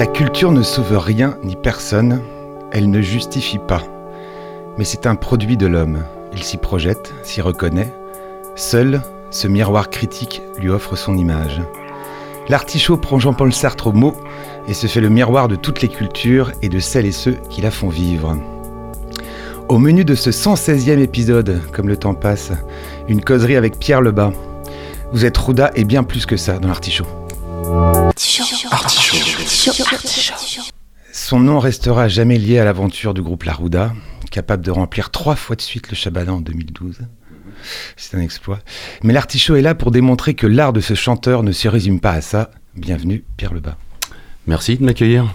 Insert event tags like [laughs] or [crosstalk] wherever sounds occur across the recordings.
La culture ne sauve rien ni personne, elle ne justifie pas. Mais c'est un produit de l'homme. Il s'y projette, s'y reconnaît. Seul, ce miroir critique lui offre son image. L'artichaut prend Jean-Paul Sartre au mot et se fait le miroir de toutes les cultures et de celles et ceux qui la font vivre. Au menu de ce 116e épisode, comme le temps passe, une causerie avec Pierre Lebas. Vous êtes Rouda et bien plus que ça dans l'artichaut. Son nom restera jamais lié à l'aventure du groupe Larouda, capable de remplir trois fois de suite le Shabada en 2012. C'est un exploit. Mais l'artichaut est là pour démontrer que l'art de ce chanteur ne se résume pas à ça. Bienvenue, Pierre Lebas. Merci de m'accueillir.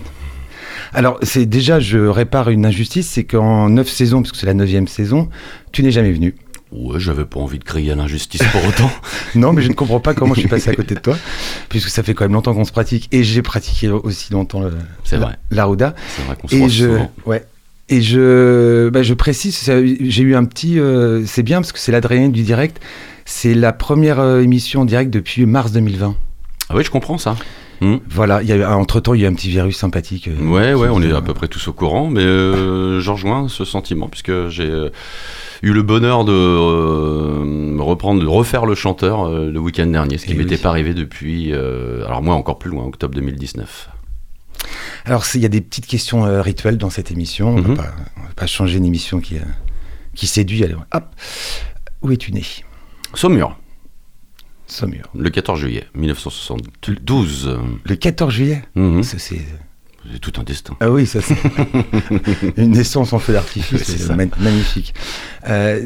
Alors, c'est déjà, je répare une injustice, c'est qu'en neuf saisons, puisque c'est la neuvième saison, tu n'es jamais venu. Ouais, j'avais pas envie de crier à l'injustice pour autant. [laughs] non, mais je ne comprends pas comment je suis passé à côté de toi, puisque ça fait quand même longtemps qu'on se pratique, et j'ai pratiqué aussi longtemps le, C'est vrai. C'est vrai qu'on se Et je, souvent. ouais. Et je, bah, je précise, j'ai eu un petit, euh, c'est bien parce que c'est l'adrénaline du direct. C'est la première euh, émission en direct depuis mars 2020. Ah oui, je comprends ça. Hmm. Voilà, il y a, entre temps, il y a un petit virus sympathique. euh, Ouais, ouais, on est euh, à peu près tous au courant, mais euh, j'en rejoins ce sentiment, puisque j'ai euh, eu le bonheur de euh, reprendre, de refaire le chanteur le week-end dernier, ce qui Eh m'était oui. pas arrivé depuis, alors moi encore plus loin, octobre 2019. Alors, il y a des petites questions rituelles dans cette émission. On Mhm. ne va pas changer une émission qui, qui séduit. Allez, hop. Où es-tu né? Saumur, Saumur. le 14 juillet 1972. Le 14 juillet Mhm. Ça, c'est... Tout un destin. Ah oui, ça c'est [laughs] une naissance en feu d'artifice, ma- magnifique. Euh,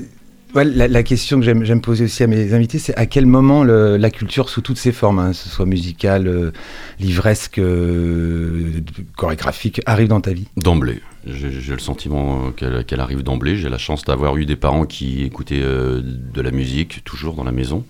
ouais, la, la question que j'aime j'aime poser aussi à mes invités, c'est à quel moment le- la culture sous toutes ses formes, hein, que ce soit musicale, euh, livresque, euh, chorégraphique, arrive dans ta vie? D'emblée. J'ai le sentiment euh, qu'elle arrive d'emblée. J'ai la chance d'avoir eu des parents qui écoutaient euh, de la musique, toujours dans la maison.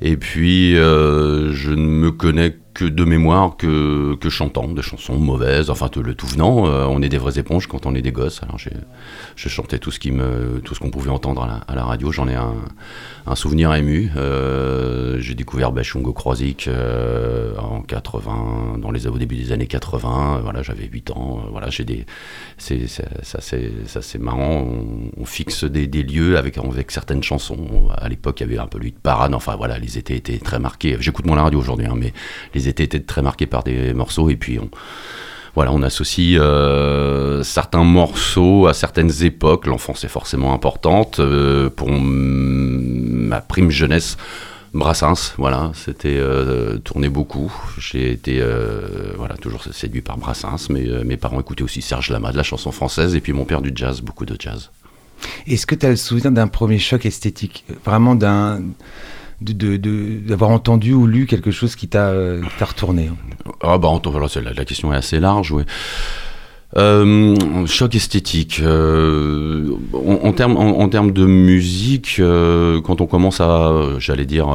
Et puis, euh, je ne me connais que de mémoire que, que chantant, des chansons mauvaises, enfin le tout venant. Euh, on est des vraies éponges quand on est des gosses. Alors je chantais tout ce qui me, qu'on pouvait entendre à la, radio. J'en ai un, souvenir ému. Euh, j'ai découvert Bachungo Krozik euh, en 80, dans les au début des années 80. Voilà, j'avais 8 ans. Euh, Voilà, c'est ça c'est marrant. On, on fixe des, des lieux avec avec certaines chansons. À l'époque, il y avait un peu lui de parade. Enfin voilà, les étés étaient très marqués. J'écoute moins la radio aujourd'hui, hein, mais les étés étaient très marqués par des morceaux. Et puis on voilà, on associe euh, certains morceaux à certaines époques. L'enfance est forcément importante. Euh, pour ma prime jeunesse, Brassens, voilà, c'était euh, tourné beaucoup. J'ai été voilà, toujours séduit par Brassens, mais mes parents écoutaient aussi Serge Lama, de la chanson française, et puis mon père du jazz, beaucoup de jazz. Est-ce que tu as le souvenir d'un premier choc esthétique? Vraiment d'un. D'avoir entendu ou lu quelque chose qui t'a euh, retourné hein Ah bah voilà, la, la question est assez large, oui. Euh, choc esthétique. euh, en, termes en, en de musique, euh, quand on commence à, j'allais dire,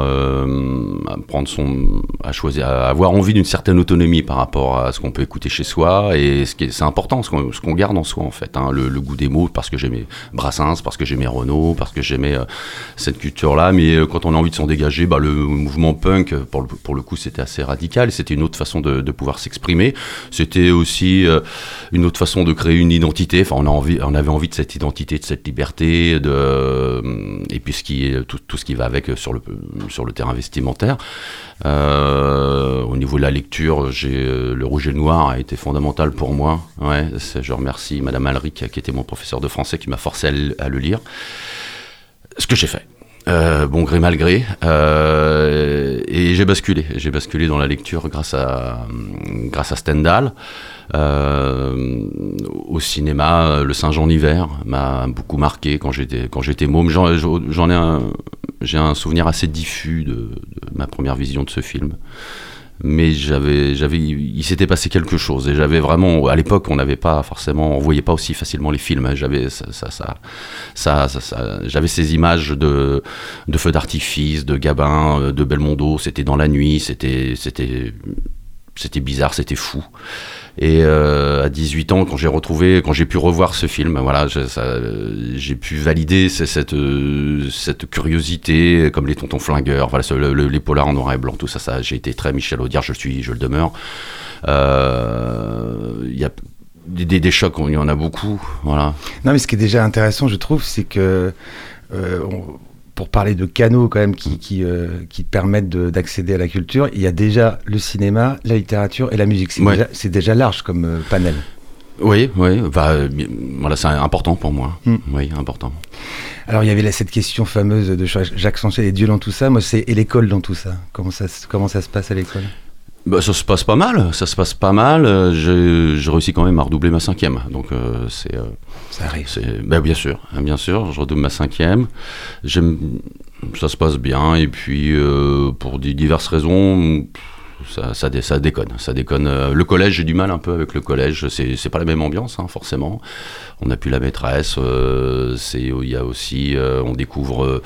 prendre son, à choisir, à avoir envie d'une certaine autonomie par rapport à ce qu'on peut écouter chez soi, et ce qui est, c'est important, ce qu'on, ce qu'on garde en soi en fait, hein, le, goût des mots, parce que j'aimais Brassens, parce que j'aimais Renaud, parce que j'aimais cette culture-là, mais quand on a envie de s'en dégager, bah, le mouvement punk, pour le, pour le coup, c'était assez radical, c'était une autre façon de, de pouvoir s'exprimer. C'était aussi une autre façon de créer une identité. Enfin, on, avait envie de cette identité, de cette liberté, de, et puis tout, ce qui va avec sur le, sur le terrain vestimentaire. Euh, au niveau de la lecture, euh, le rouge et le noir a été fondamental pour moi. Je remercie Madame Alric qui était mon professeur de français qui m'a forcé à le, lire. Ce que j'ai fait. Euh, bon gré mal gré euh, et j'ai basculé j'ai basculé dans la lecture grâce à Stendhal euh, au cinéma le Saint Jean d'hiver m'a beaucoup marqué quand j'étais quand j'étais môme. J'en ai un j'ai un souvenir assez diffus de, ma première vision de ce film. Mais j'avais j'avais il s'était passé quelque chose et j'avais vraiment à l'époque on n'avait pas forcément on voyait pas aussi facilement les films. J'avais ça, ça, ça, j'avais ces images de de feux d'artifice de Gabin euh, de Belmondo. C'était dans la nuit c'était c'était c'était bizarre c'était fou et euh, à 18 ans quand j'ai retrouvé quand j'ai pu revoir ce film voilà euh, j'ai pu valider ce- cette euh, cette curiosité comme les tontons flingueurs voilà le- le- les polars en noir et blanc tout ça j'ai été très Michel Audiard je suis je le demeure. Il y a des, des- des chocs il y en a beaucoup voilà. Non, mais ce qui est déjà intéressant, je trouve, c'est que pour parler de canaux quand même qui, qui, euh, qui permettent de- d'accéder à la culture, il y a déjà le cinéma, la littérature et la musique. C'est Ouais. déjà, large comme euh, panel. oui oui bah, euh, voilà c'est important pour moi Mm. oui important Alors il y avait là, cette question fameuse de Jacques Sanchez et Dieu dans tout ça. Moi, c'est et l'école dans tout ça. Comment ça, se- comment ça se passe à l'école? Bah, ça se passe pas mal, ça se passe pas mal. Euh, J'ai j'ai réussi quand même à redoubler ma cinquième, donc c'est, Ça arrive. bah, bien sûr, hein, bien sûr, je redouble ma cinquième. Ça se passe bien, et puis euh, pour diverses raisons, ça, ça, dé- ça déconne, ça déconne. Euh, Le collège, j'ai du mal un peu avec le collège. C'est, pas la même ambiance, hein, forcément. On n'a plus la maîtresse. euh, il y a aussi, on découvre.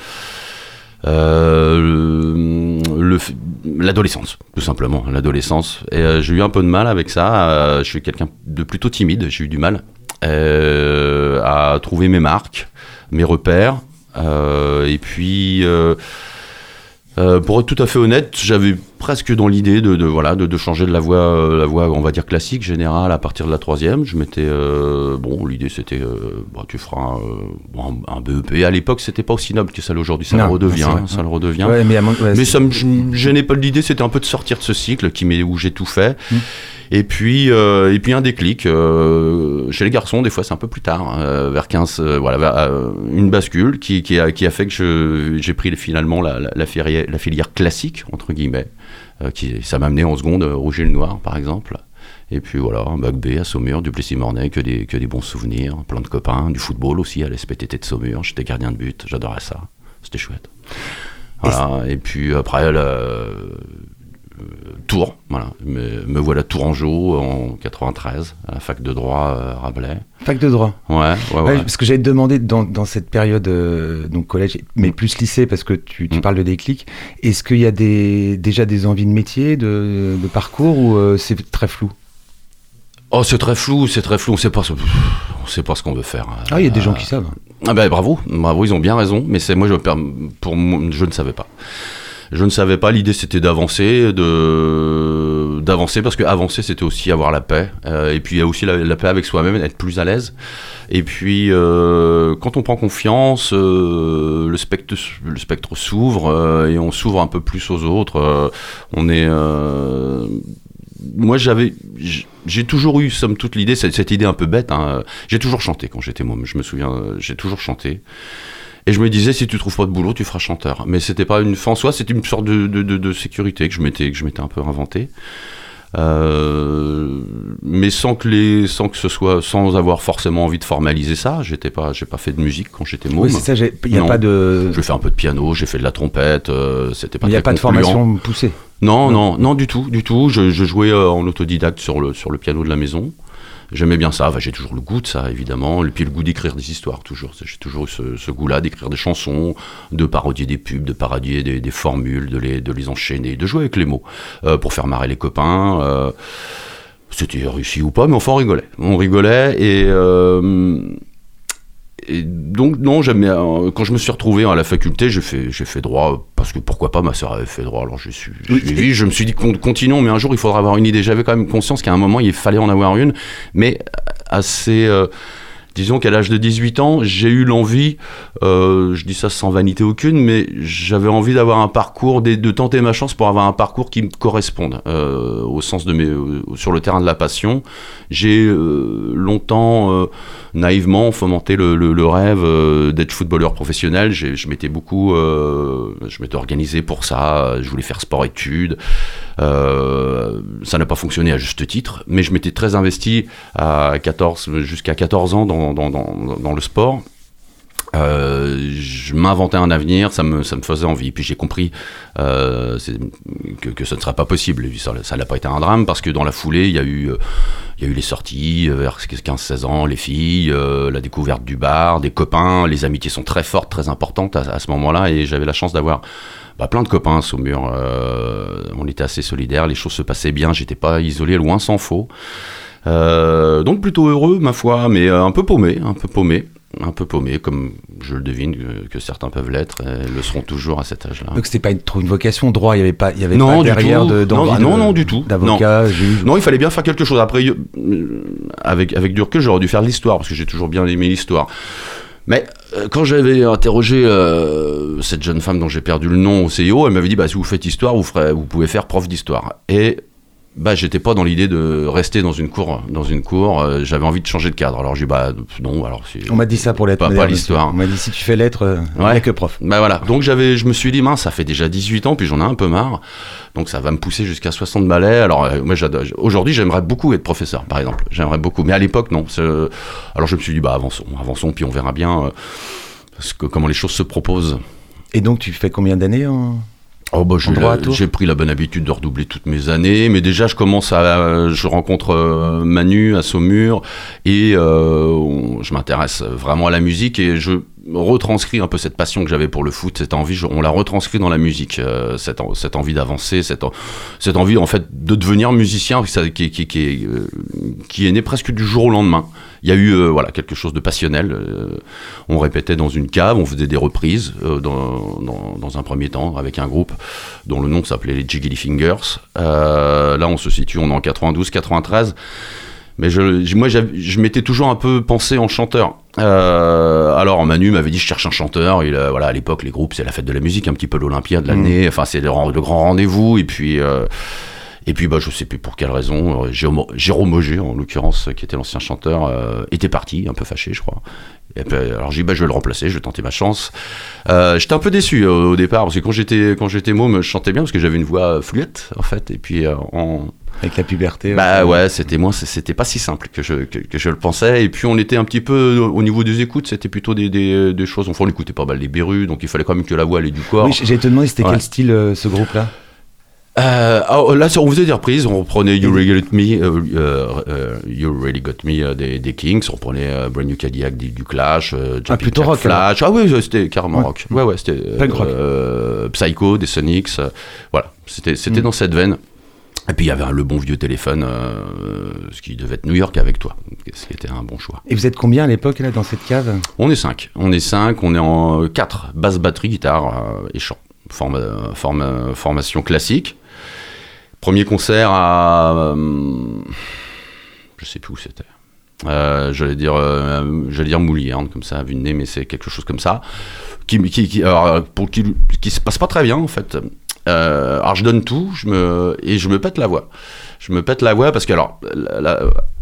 l'adolescence, tout simplement, l'adolescence. Et j'ai eu un peu de mal avec ça. je suis quelqu'un de plutôt timide. J'ai eu du mal à trouver mes marques, mes repères. euh, et puis, euh, euh, pour être tout à fait honnête, j'avais presque dans l'idée de, de, voilà de, de changer de la voie, euh, la voie on va dire classique générale à partir de la troisième. Je m'étais euh, bon, l'idée c'était euh, bah, tu feras un, euh, BEP. À l'époque, c'était pas aussi noble que ça l'est aujourd'hui. Ça Non, le redevient, ça le redevient. Ouais, mais, ouais, Mais ça me gênait pas l'idée, c'était un peu de sortir de ce cycle qui où j'ai tout fait. Mm. Et puis euh, et puis un déclic euh, chez les garçons, des fois c'est un peu plus tard, euh, vers 15 euh, voilà, euh, une bascule qui, qui, a, qui a fait que je- j'ai pris finalement la, la, la filière, la filière classique entre guillemets. euh, qui ça m'a amené en seconde rouge et le noir par exemple. Et puis voilà, un bac B à Saumur, du Plessis-Mornay, que des, que des bons souvenirs, plein de copains, du football aussi à l'SPTT de Saumur, j'étais gardien de but, j'adorais ça, c'était chouette. Voilà, et puis après, le, euh, Tours, voilà, me, me voilà Tourangeau en 93, à la fac de droit euh, Rabelais. fac de droit. Ouais, ouais, Ouais, ouais. parce que j'allais te demander dans, dans cette période, euh, donc collège, mais Mm. plus lycée, parce que tu, tu Mm. parles de déclic, est-ce qu'il y a des, déjà des envies de métier, de, de parcours, ou euh, c'est très flou? Oh, c'est très flou, c'est très flou, on sait pas, on sait pas ce qu'on veut faire. Ah, il y a des gens Euh, qui savent. Ah ben bravo, bravo, ils ont bien raison, mais c'est moi je pour moi, je ne savais pas. Je ne savais pas. L'idée c'était d'avancer, de d'avancer parce que avancer c'était aussi avoir la paix. Euh, et puis il y a aussi la, paix avec soi-même, être plus à l'aise. Et puis euh, quand on prend confiance, euh, le spectre s'ouvre et on s'ouvre un peu plus aux autres. On est moi j'avais j'ai toujours eu somme toute l'idée cette, idée un peu bête hein, j'ai toujours chanté quand j'étais môme je me souviens j'ai toujours chanté et je me disais si tu trouves pas de boulot tu feras chanteur mais c'était pas une fin en soi c'était une sorte de, de, de- de sécurité que je m'étais que je m'étais un peu inventé Euh, mais sans que les sans que ce soit sans avoir forcément envie de formaliser ça j'étais pas j'ai pas fait de musique quand j'étais môme Oui, c'est ça, il n'y a Non. pas de. j'ai fait un peu de piano j'ai fait de la trompette euh, c'était pas Il n'y a pas de formation poussée. Non, non, non, du tout, du tout. Je, je jouais euh, en autodidacte sur le, sur le piano de la maison. J'aimais bien ça. Enfin, j'ai toujours le goût de ça, évidemment. Et puis le goût d'écrire des histoires, toujours. J'ai toujours eu ce, goût-là d'écrire des chansons, de parodier des pubs, de parodier des, formules, de les, enchaîner, de jouer avec les mots euh, pour faire marrer les copains. euh, C'était réussi ou pas, mais enfin, on rigolait. On rigolait et. Euh, et donc non, jamais. euh, quand je me suis retrouvé à la faculté, j'ai fait, j'ai fait droit parce que pourquoi pas, ma sœur avait fait droit, alors je suis Oui. suivi. Je me suis dit con- continuons, mais un jour il faudra avoir une idée. J'avais quand même conscience qu'à un moment il fallait en avoir une, mais assez euh, Disons qu'à l'âge de 18 ans, j'ai eu l'envie, euh, je dis ça sans vanité aucune, mais j'avais envie d'avoir un parcours, de, tenter ma chance pour avoir un parcours qui me corresponde euh, au sens de mes, sur le terrain de la passion. J'ai euh, longtemps, naïvement, fomenté le, rêve d'être footballeur professionnel. Je m'étais beaucoup, je m'étais organisé pour ça. Je voulais faire sport-études. ça n'a pas fonctionné à juste titre, mais je m'étais très investi à 14, jusqu'à 14 ans dans dans, le sport. Euh, je m'inventais un avenir, ça me, ça me faisait envie. Puis j'ai compris euh, que, que ce ne serait pas possible. Ça n'a pas été un drame parce que dans la foulée, il y a eu, il y a eu les sorties vers 15-16 ans, les filles, euh, la découverte du bar, des copains. Les amitiés sont très fortes, très importantes à, ce moment-là. Et j'avais la chance d'avoir bah, plein de copains à Saumur. Euh, on était assez solidaires, les choses se passaient bien. J'étais pas isolé, loin s'en faut. Euh, donc plutôt heureux, ma foi, mais un peu paumé, un peu paumé un peu paumé, comme je le devine que, que certains peuvent l'être, et le seront toujours à cet âge-là. Donc c'était pas une, trop une vocation droit, il y avait pas, il y avait non, pas derrière de, non, bah, non, non, du tout. D'avocat, juge. Non, il fallait bien faire quelque chose. Après, avec avec du recul, j'aurais dû faire l'histoire parce que j'ai toujours bien aimé l'histoire. Mais euh, quand j'avais interrogé euh, cette jeune femme dont j'ai perdu le nom au CIO, elle m'avait dit bah, si vous faites histoire, vous, ferez, vous pouvez faire prof d'histoire. Et bah, j'étais pas dans l'idée de rester dans une cour. Dans une cour, euh, j'avais envie de changer de cadre. Alors j'ai dit bah non. Alors on m'a dit ça pour l'être. Pas, pas l'histoire. On m'a dit si tu fais lettres, euh, ouais. que prof. Bah voilà. Donc j'avais, je me suis dit mince, ça fait déjà 18 ans, puis j'en ai un peu marre. Donc ça va me pousser jusqu'à 60 balais. Alors euh, moi aujourd'hui j'aimerais beaucoup être professeur, par exemple. J'aimerais beaucoup. Mais à l'époque non. Alors je me suis dit bah avançons, avançons, puis on verra bien parce que comment les choses se proposent. Et donc tu fais combien d'années en Oh bah, j'ai pris la bonne habitude de redoubler toutes mes années, mais déjà je commence à, je rencontre euh, Manu à Saumur et euh, je m'intéresse vraiment à la musique et je retranscrit un peu cette passion que j'avais pour le foot, cette envie, on l'a retranscrit dans la musique, euh, cette, cette, envie d'avancer, cette, cette, envie en fait de devenir musicien qui, qui, qui, est, euh, qui est né presque du jour au lendemain. Il y a eu euh, voilà quelque chose de passionnel. On répétait dans une cave, on faisait des reprises dans, dans, dans, un premier temps avec un groupe dont le nom s'appelait les Jiggly Fingers. là, on se situe, on est en 92-93. Mais je, moi, je m'étais toujours un peu pensé en chanteur. Euh, alors Manu m'avait dit je cherche un chanteur. Il, euh, voilà, à l'époque, les groupes c'est la fête de la musique, un petit peu l'Olympia de l'année. Mmh. Enfin, c'est le, le, grand rendez-vous. Et puis, euh, et puis, bah, je sais plus pour quelle raison. Jérôme, Jérôme Auger, en l'occurrence, qui était l'ancien chanteur, euh, était parti, un peu fâché, je crois. Et puis, alors j'ai dit bah, je vais le remplacer, je vais tenter ma chance. j'étais un peu déçu au départ parce que quand j'étais quand j'étais môme, je chantais bien parce que j'avais une voix fluette en fait. Et puis en avec la puberté. Bah ouais, c'était moi, c'était pas si simple que je, que, que, je le pensais. Et puis on était un petit peu au niveau des écoutes, c'était plutôt des, des, des, choses. Enfin, on écoutait pas mal les Berus, donc il fallait quand même que la voix allait du corps. Oui, j'ai te demandé c'était ouais. quel style euh, ce groupe-là? Euh, alors, là, on faisait des reprises, on reprenait You Really Got Me, euh, euh, You Really Got Me euh, des, des, Kings, on reprenait euh, Brand New Cadillac du, du Clash, ah, plutôt rock, Flash, ah oui, c'était carrément ouais. rock. Ouais, ouais, c'était Psycho des Sonics, voilà, c'était c'était mm. dans cette veine. Et puis il y avait le bon vieux téléphone, euh, ce qui devait être New York avec toi, ce qui était un bon choix. Et vous êtes combien à l'époque là dans cette cave? On est cinq. On est cinq. On est en quatre basse batterie, guitare euh, et chant. Forme, forme, formation classique. Premier concert à, euh, je sais plus où c'était. Euh, j'allais dire, j'allais dire Moulierne comme ça, vu de nez, mais c'est quelque chose comme ça, qui, qui, qui alors, pour qui, qui se passe pas très bien en fait. Euh, alors je donne tout, je me et je me pète la voix. Je me pète la voix parce que alors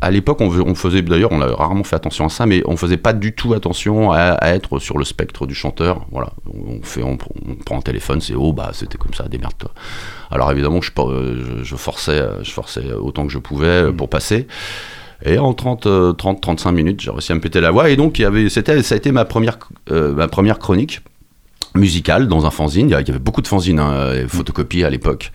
à l'époque on, faisait d'ailleurs on a rarement fait attention à ça, mais on faisait pas du tout attention à, être sur le spectre du chanteur. Voilà, on fait on, prend un téléphone, c'est oh bah c'était comme ça, démerde-toi. Alors évidemment je, je, forçais je forçais autant que je pouvais pour passer. Et en 30, 30 35 minutes, j'ai réussi à me péter la voix. Et donc, il y avait, c'était, ça a été ma première, euh, ma première chronique musical dans un fanzine. Il y avait beaucoup de fanzines, hein, à l'époque.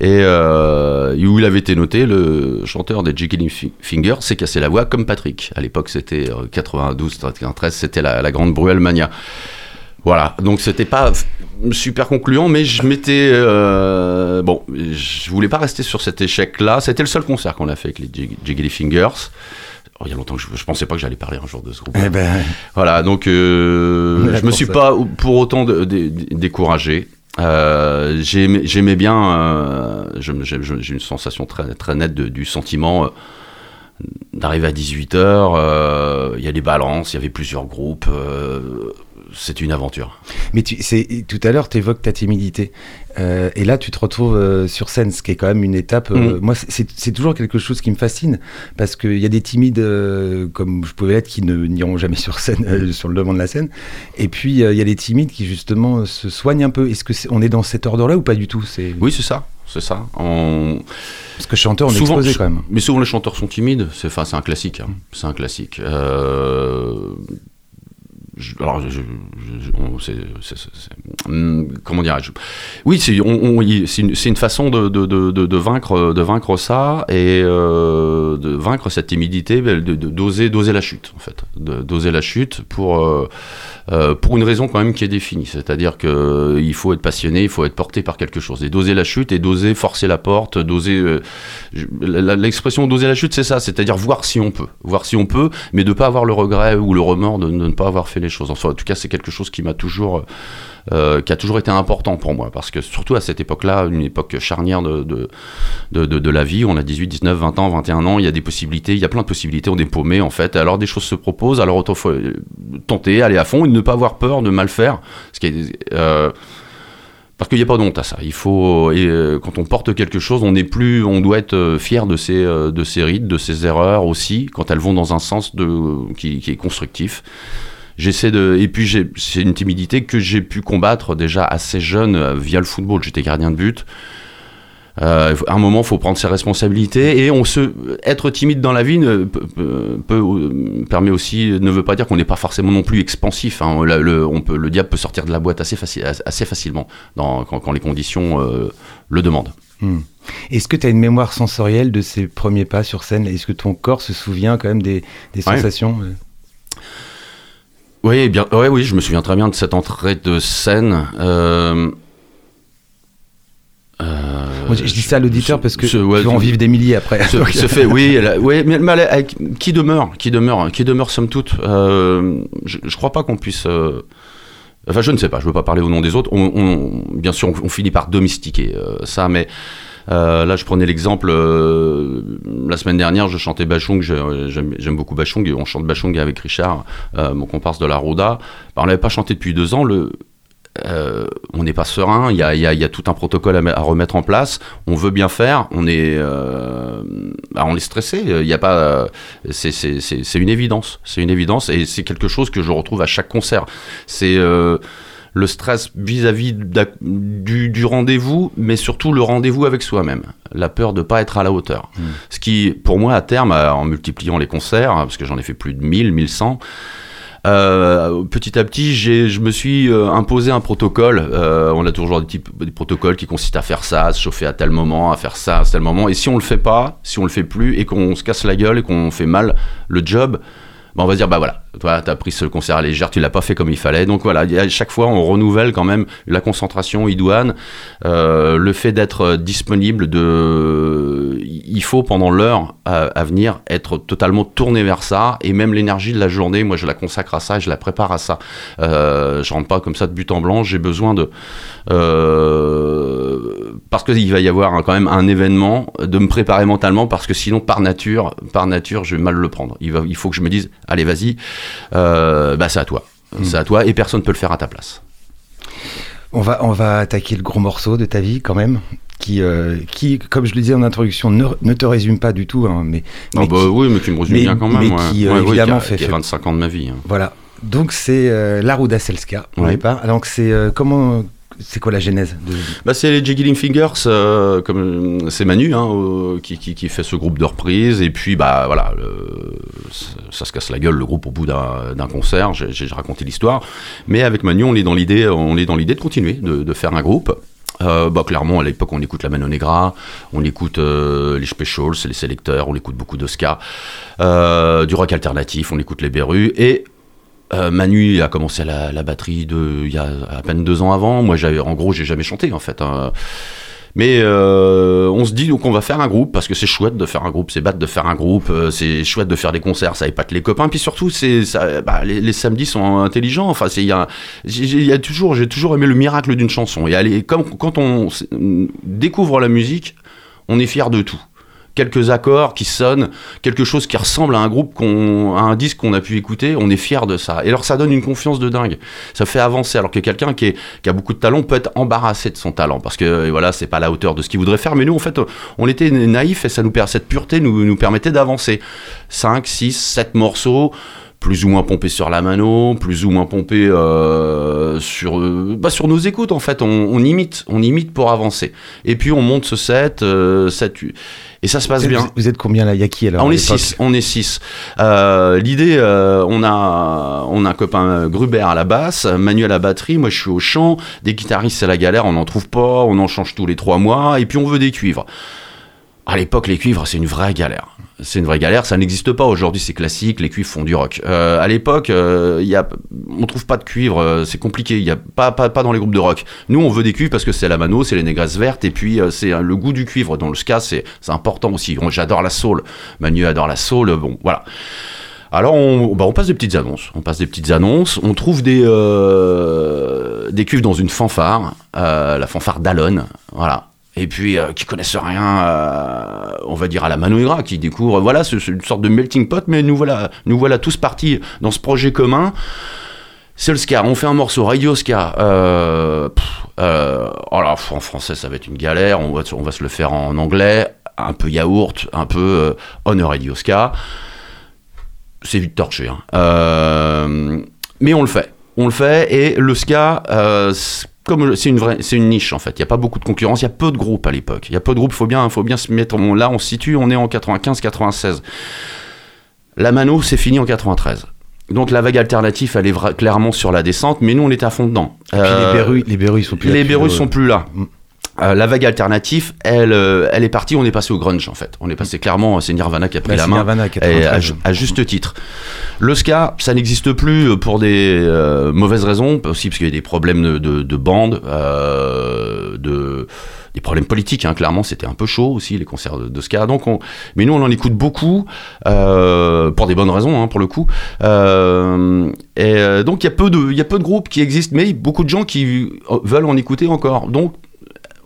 Et euh, où il avait été noté, le chanteur des Jiggly Fingers s'est cassé la voix comme Patrick. À l'époque, c'était 92, 93, c'était la, la, grande Bruel Mania. Voilà, donc c'était pas super concluant, mais je m'étais. Euh, bon, je voulais pas rester sur cet échec-là. C'était le seul concert qu'on a fait avec les Jiggly Fingers. Oh, il y a longtemps que je, je pensais pas que j'allais parler un jour de ce groupe. Eh ben... Voilà, donc euh, je me suis ça. pas pour autant de, de, découragé. Euh, J'aimais bien, euh, j'ai une sensation très, très nette du sentiment d'arriver à 18h, il y a des balances, il y avait plusieurs groupes. euh, c'est une aventure. Mais tu, tout à l'heure, tu évoques ta timidité. Euh, et là, tu te retrouves euh, sur scène, ce qui est quand même une étape. euh, Mm. Moi, c'est- toujours quelque chose qui me fascine. Parce qu'il y a des timides, euh, comme je pouvais être, qui n'iront jamais sur scène, euh, sur le devant de la scène. Et puis, euh, il y a les timides qui, justement, euh, se soignent un peu. Est-ce que c'est- on est dans cet ordre-là ou pas du tout? Oui, c'est ça. C'est ça. On- Parce que chanteur, on est Souvent- exposé quand même. Mais souvent les chanteurs sont timides, c'est enfin, un classique. hein. C'est un classique. Euh, alors, je- hum, comment dirais-je? Oui, c'est une, façon de, vaincre, de vaincre ça et euh, de vaincre cette timidité, d'oser, d'oser la chute en fait, d'oser la chute pour euh, euh, pour une raison quand même qui est définie, c'est-à-dire que euh, il faut être passionné, il faut être porté par quelque chose. Et d'oser la chute et d'oser forcer la porte, d'oser L'expression d'oser la chute, c'est ça, c'est-à-dire voir si on peut, voir si on peut, mais de pas avoir le regret ou le remords de ne pas avoir fait les en tout cas, c'est quelque chose qui m'a toujours, euh, qui a toujours été important pour moi, parce que surtout à cette époque-là, une époque charnière de, de, de, la vie, on a 18, 19, 20 ans, 21 ans, il y a des possibilités, il y a plein de possibilités, on est paumé en fait. Alors des choses se proposent, alors autant faut euh, tenter, aller à fond, et ne pas avoir peur de mal faire, euh, parce qu'il n'y a pas de honte à ça. Il faut, quand on porte quelque chose, on n'est plus, on doit être fier de ses, de ses rides, de ses erreurs aussi, quand elles vont dans un sens de, qui est constructif. J'essaie de, et puis c'est une timidité que j'ai pu combattre déjà assez jeune euh, via le football. J'étais gardien de but. Euh, à un moment, il faut prendre ses responsabilités et on se, être timide dans la vie ne, peut, peut- peut- euh, permet aussi, ne veut pas dire qu'on n'est pas forcément non plus expansif. hein. Le, le- on peut, le diable peut sortir de la boîte assez, faci- assez facilement dans, quand, quand les conditions euh, le demandent. Hmm. Est-ce que tu as une mémoire sensorielle de ces premiers pas sur scène? Est-ce que ton corps se souvient quand même des, sensations Oui, bien, ouais, oui, je me souviens très bien de cette entrée de scène. Euh, euh, Moi, je, je dis ça à l'auditeur ce- parce que ce- ouais, tu vas en ce- vivre des milliers après. [laughs] se fait, oui, elle ouais, mais, mais elle a- elle- qui demeure, qui demeure, qui demeure somme toute. Euh, je, je crois pas qu'on puisse. Enfin, je ne sais pas. Je veux pas parler au nom des autres. On, on- bien sûr, on, on finit par domestiquer ça, mais. Euh, là, je prenais l'exemple. euh, la semaine dernière, je chantais Bachung. J'aime beaucoup Bachung. On chante Bachung avec Richard, euh, mon comparse de la Roda. Ben, on l'avait pas chanté depuis deux ans. On n'est pas serein, il y a, tout un protocole à, me- à remettre en place. On veut bien faire, on est, bah, on est stressé. Il a pas, c'est, une évidence, c'est une évidence, et c'est quelque chose que je retrouve à chaque concert. C'est le stress vis-à-vis du, du rendez-vous, mais surtout le rendez-vous avec soi-même. La peur de pas être à la hauteur. Ce qui, pour moi, à terme, à- en multipliant les concerts, hein, parce que j'en ai fait plus de 1000, 1100, euh, petit à petit, j'ai, je me suis euh, imposé un protocole. Euh, on a toujours des, types, des protocoles qui consistent à faire ça, à se chauffer à tel moment, à faire ça à tel moment. Et si on le fait pas, si on le fait plus et qu'on se casse la gueule et qu'on fait mal le job, on va dire bah voilà, toi t'as pris ce concert à légère, tu l'as pas fait comme il fallait. Donc voilà, à chaque fois on renouvelle quand même la concentration idoine, euh, le fait d'être disponible, de il faut pendant l'heure à, venir être totalement tourné vers ça. Et même l'énergie de la journée, moi je la consacre à ça, et je la prépare à ça. Euh, je rentre pas comme ça de but en blanc, j'ai besoin de euh, parce qu'il va y avoir quand même un événement, de me préparer mentalement parce que sinon par nature, par nature, je vais mal le prendre. Il, va, il faut que je me dise, allez vas-y, euh, bah c'est à toi, c'est à toi et personne ne peut le faire à ta place. On va, on va attaquer le gros morceau de ta vie quand même, qui, euh, qui comme je le disais en introduction, ne, ne te résume pas du tout, hein, mais, Ah mais bah qui- oui, mais qui me résume mais- bien quand même. mais ouais. qui, euh, Ouais, évidemment, a- fait- qui a fait- 25 ans de ma vie. hein. voilà. Donc c'est euh, la Ruda Selska au Ouais. départ. Donc c'est euh, comment, c'est quoi la genèse de... Bah, c'est les Jiggling Fingers, euh, comme euh, c'est Manu hein, qui, fait ce groupe de reprise. Et puis, bah voilà, ça, se casse la gueule le groupe au bout d'un concert. J'ai raconté l'histoire, mais avec Manu, on est dans l'idée, de continuer, de, faire un groupe. Euh, bah, clairement, à l'époque, on écoute la Mano Negra, on écoute les Specials, les sélecteurs, on écoute beaucoup euh, du rock alternatif, on écoute les Berus et euh, Manu a commencé la, la batterie de, il y a à peine deux ans avant. Moi, en gros, j'ai jamais chanté en fait. hein. Mais euh, on se dit donc on va faire un groupe parce que c'est chouette de faire un groupe, c'est bête de faire un groupe, euh, c'est chouette de faire des concerts, ça épate les copains. Puis surtout, c'est bah, les, les samedis sont intelligents. Enfin, c'est il y a, toujours, j'ai toujours aimé le miracle d'une chanson. Et aller, comme quand on découvre la musique, on est fier de tout quelques accords qui sonnent, quelque chose qui ressemble à un groupe, à un disque qu'on a pu écouter, on est fier de ça. Et alors ça donne une confiance de dingue, ça fait avancer. Alors que quelqu'un qui, qui a beaucoup de talent peut être embarrassé de son talent parce que euh, voilà, c'est pas à la hauteur de ce qu'il voudrait faire. Mais nous, en fait, on était naïfs et ça nous cette pureté nous, nous permettait d'avancer. 5, 6, 7 morceaux plus ou moins pompés sur la mano, plus ou moins pompés euh, sur, euh, bah, sur nos écoutes en fait, on, on imite, on imite pour avancer. Et puis on monte ce set, euh, set et ça se passe Vous bien. êtes- Vous êtes combien là? Yaki alors Ah, on est l'époque? 6, on est six. Euh, L'idée, euh, on a on a un copain euh, Gruber à la basse, Manuel à la batterie, moi je suis au chant. Des guitaristes c'est la galère, on n'en trouve pas, on en change tous les trois mois, et puis on veut des cuivres. À l'époque, les cuivres, c'est une vraie galère. C'est une vraie galère, ça n'existe pas aujourd'hui, c'est classique, les cuivres font du rock. Euh, à l'époque, euh, il y a, on trouve pas de cuivre, euh, c'est compliqué, il y a pas, pas, pas dans les groupes de rock. Nous, on veut des cuivres parce que c'est la mano, c'est les négresses vertes, et puis euh, c'est euh, le goût du cuivre. Dans le ska, c'est important aussi. J'adore la soul, Manu adore la soul, bon, voilà. Alors on, bah, on passe des petites annonces, on passe des petites annonces, on trouve des, euh, des cuivres dans une fanfare, euh, la fanfare d'Alon, voilà. Et puis euh, qui connaissent rien, euh, on va dire à la Manoira, qui découvre, voilà, c'est une sorte de melting pot, mais nous voilà, nous voilà tous partis dans ce projet commun. C'est le ska, on fait un morceau radio ska. Euh, euh, oh en français ça va être une galère, on va, se le faire en anglais, un peu yaourt, un peu euh, on a radio ska c'est vite torché. hein. Mais on le fait. On le fait et le ska, comme c'est une vraie, c'est une niche en fait. Il y a pas beaucoup de concurrence. Il y a peu de groupes à l'époque. Il y a peu de groupes. Faut bien, faut bien se mettre. on- là, on se situe. On est en 95-96. La Mano, c'est fini en 93. Donc la vague alternative, elle est clairement sur la descente, mais nous on est à fond dedans. Et puis Euh, les Berus, les Berus, sont plus là les Berus sont plus là. Mm. Euh, la vague alternative, elle, euh, elle est partie. On est passé au grunge en fait. On est passé clairement. C'est Nirvana qui a pris Bah, la main. Nirvana, Et 93. à, ju- à juste titre. Le ska, ça n'existe plus pour des euh, mauvaises raisons, aussi parce qu'il y a des problèmes de, de, de bande, euh, de, des problèmes politiques, hein, clairement, c'était un peu chaud aussi, les concerts de, de ska. Donc on, mais nous, on en écoute beaucoup, euh, pour des bonnes raisons, hein, pour le coup. Euh, et euh, donc il y, a peu de- il y a peu de groupes qui existent, mais beaucoup de gens qui veulent en écouter encore. Donc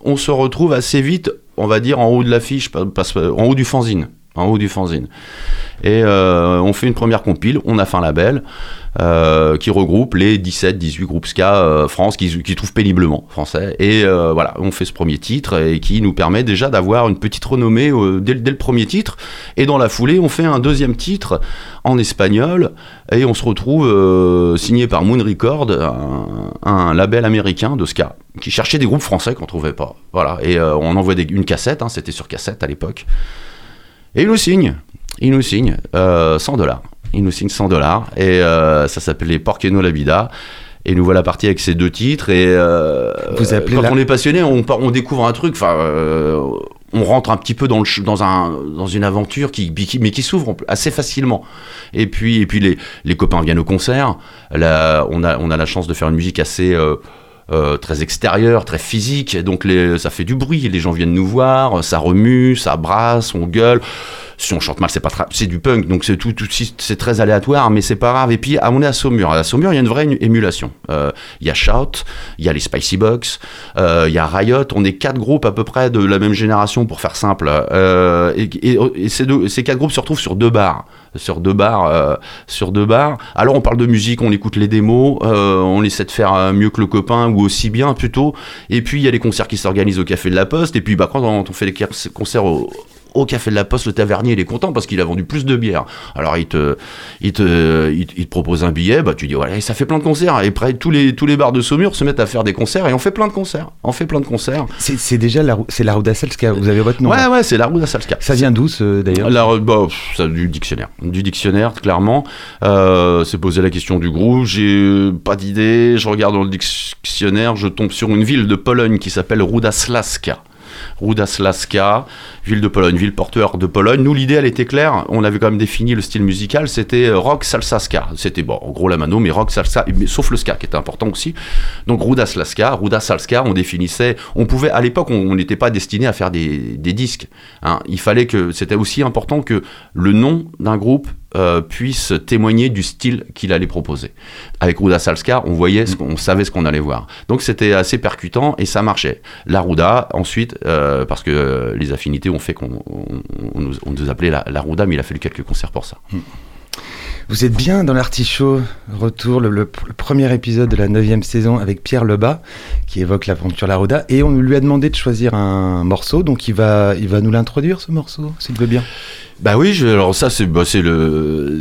on se retrouve assez vite, on va dire, en haut de l'affiche, en haut du fanzine. En haut du fanzine. Et euh, on fait une première compile, on a fait un label euh, qui regroupe les 17, 18 groupes ska euh, France qui, trouvent péniblement français. Et voilà, on fait ce premier titre et qui nous permet déjà d'avoir une petite renommée dès, le- premier titre. Et dans la foulée, on fait un deuxième titre en espagnol et on se retrouve signé par Moon Record, un, label américain de ska qui cherchait des groupes français qu'on trouvait pas. Voilà, et on envoie une cassette, hein, c'était sur cassette à l'époque. Et il nous signe, il nous signe euh, 100 dollars. Il nous signe 100 dollars et euh, ça s'appelait Porqueno la Vida. Et nous voilà partis avec ces deux titres. Et euh, Vous appelez quand la- on est passionné, on, découvre un truc. Enfin, euh, on rentre un petit peu dans, le, ch- dans, un, dans une aventure qui, qui- mais qui s'ouvre assez facilement. Et puis, et puis les, les copains viennent au concert. Là, on, a, on a la chance de faire une musique assez euh, très extérieure, très physique. Donc les, ça fait du bruit. Les gens viennent nous voir, ça remue, ça brasse, on gueule. Si on chante mal, c'est pas c'est du punk, donc c'est tout, c'est très aléatoire, mais c'est pas grave. Et puis on est à Saumur. À Saumur, il y a une vraie ému- émulation. Euh, Il y a Shout, il y a les Spicy Box, euh, il y a Riot. On est quatre groupes à peu près de la même génération, pour faire simple. Euh, et ces, quatre groupes se retrouvent sur deux bars, sur deux bars. Alors on parle de musique, on écoute les démos, on essaie de faire mieux que le copain ou aussi bien plutôt. Et puis il y a les concerts qui s'organisent au Café de la Poste. Et puis bah, quand on fait les concerts au au Café de la Poste, le tavernier, il est content parce qu'il a vendu plus de bière. Alors, il te, il te, il, te- propose un billet, bah, tu dis, voilà, ça fait plein de concerts. Et après, tous les, tous les bars de Saumur se mettent à faire des concerts et on fait plein de concerts. On fait plein de concerts. C'est déjà la, c'est la d'Asselska, vous avez votre nom ouais, ouais, c'est la roue d'Assalska. Ça vient d'où d'ailleurs? Alors, bah, ça, du dictionnaire. Du dictionnaire, clairement. Euh, c'est posé la question du groupe. J'ai pas d'idée. Je regarde dans le dictionnaire. Je tombe sur une ville de Pologne qui s'appelle Rudaslaska. Rudaslaska, ville de Pologne, ville porteur de Pologne. Nous, l'idée, elle était claire. On avait quand même défini le style musical. C'était euh, rock, salsa, ska. C'était, bon, en gros, la mano, mais rock, salsa, sauf le ska, qui était important aussi. Donc, Rudaslaska, Rudasalska, on définissait. On pouvait, à l'époque, on n'était pas destiné à faire des, des disques. hein. Il fallait que, c'était aussi important que le nom d'un groupe euh, puisse témoigner du style qu'il allait proposer. Avec Ruda Salska, on voyait, ce qu'on- on savait ce qu'on allait voir. Donc c'était assez percutant et ça marchait. La Ruda, ensuite, euh, parce que euh, les affinités ont fait qu'on on- on nous, on nous appelait la, la Ruda, mais il a fallu quelques concerts pour ça. Vous êtes bien dans l'artichaut. Retour, le, le pr- le premier épisode de la neuvième saison avec Pierre Lebas, qui évoque l'aventure La Roda. Et on lui a demandé de choisir un morceau, donc il va, il va nous l'introduire, ce morceau, s'il veut bien. Bah oui, alors ça c'est bah, c'est le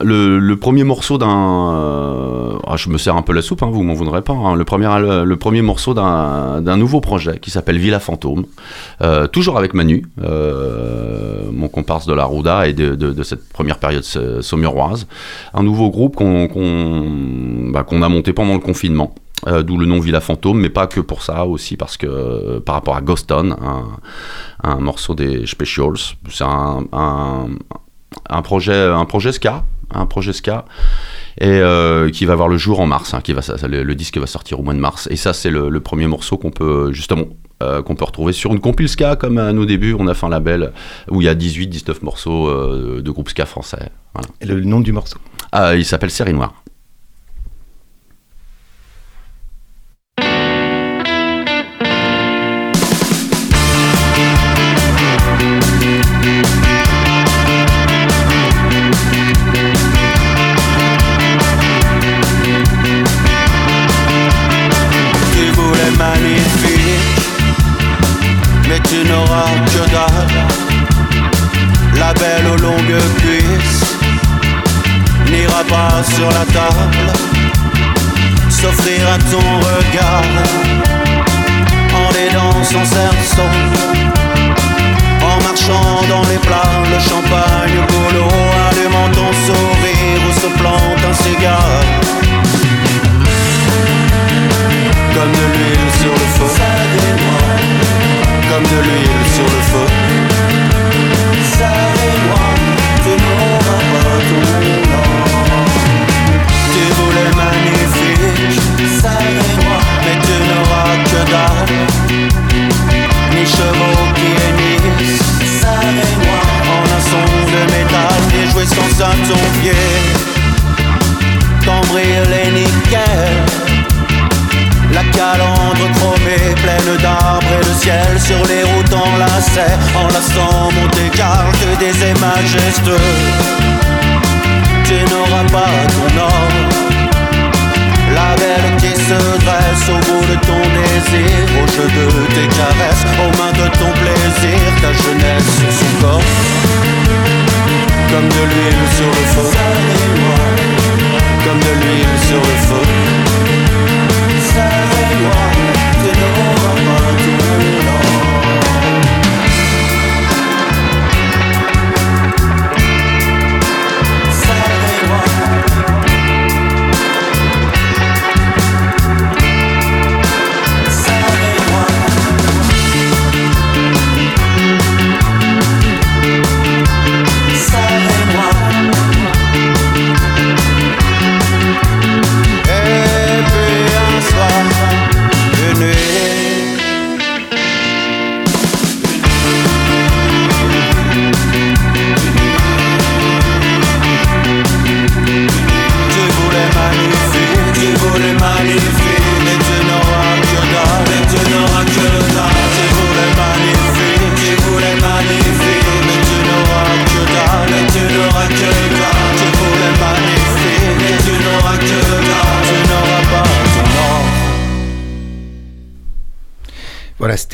le, le premier morceau d'un euh, ah, je me sers un peu la soupe hein, vous m'en voudrez pas hein, le premier le, premier morceau d'un nouveau projet qui s'appelle Villa Fantôme euh, toujours avec Manu euh, mon comparse de la Rouda et de, de, de cette première période sa- saumuroise un nouveau groupe bah, qu'on a monté pendant le confinement euh, D'où le nom Villa Fantôme, mais pas que pour ça, aussi parce que euh, par rapport à Ghost Town, un, un morceau des Specials, c'est un, projet, un projet ska, un projet ska, et euh, qui va voir le jour en mars. hein, qui va, le, disque va sortir au mois de mars, et ça c'est le premier morceau qu'on peut justement euh, qu'on peut retrouver sur une compile ska comme à nos débuts. On a fait un label où il y a 18-19 morceaux euh, de groupes ska français. Voilà. Et le nom du morceau? Ah, il s'appelle Série Noire. La belle aux longues cuisses n'ira pas sur la table, s'offrir à ton regard en aidant son cerceau, en marchant dans les plats, le champagne au boulot, allumant ton sourire où se plante un cigare. Comme de l'huile sur le feu Comme de l'huile sur le feu ça ton pied. Les nickels la calandre chromée, pleine d'arbres et de ciel Sur les routes en lacets, enlaçant Monte Carlo des airs majestueux. Tu n'auras pas ton or au bout de ton désir Au jeu de tes caresses, aux mains de ton plaisir Ta jeunesse sur son corps. Comme de l'huile sur le feu. Comme de l'huile sur le feu. Et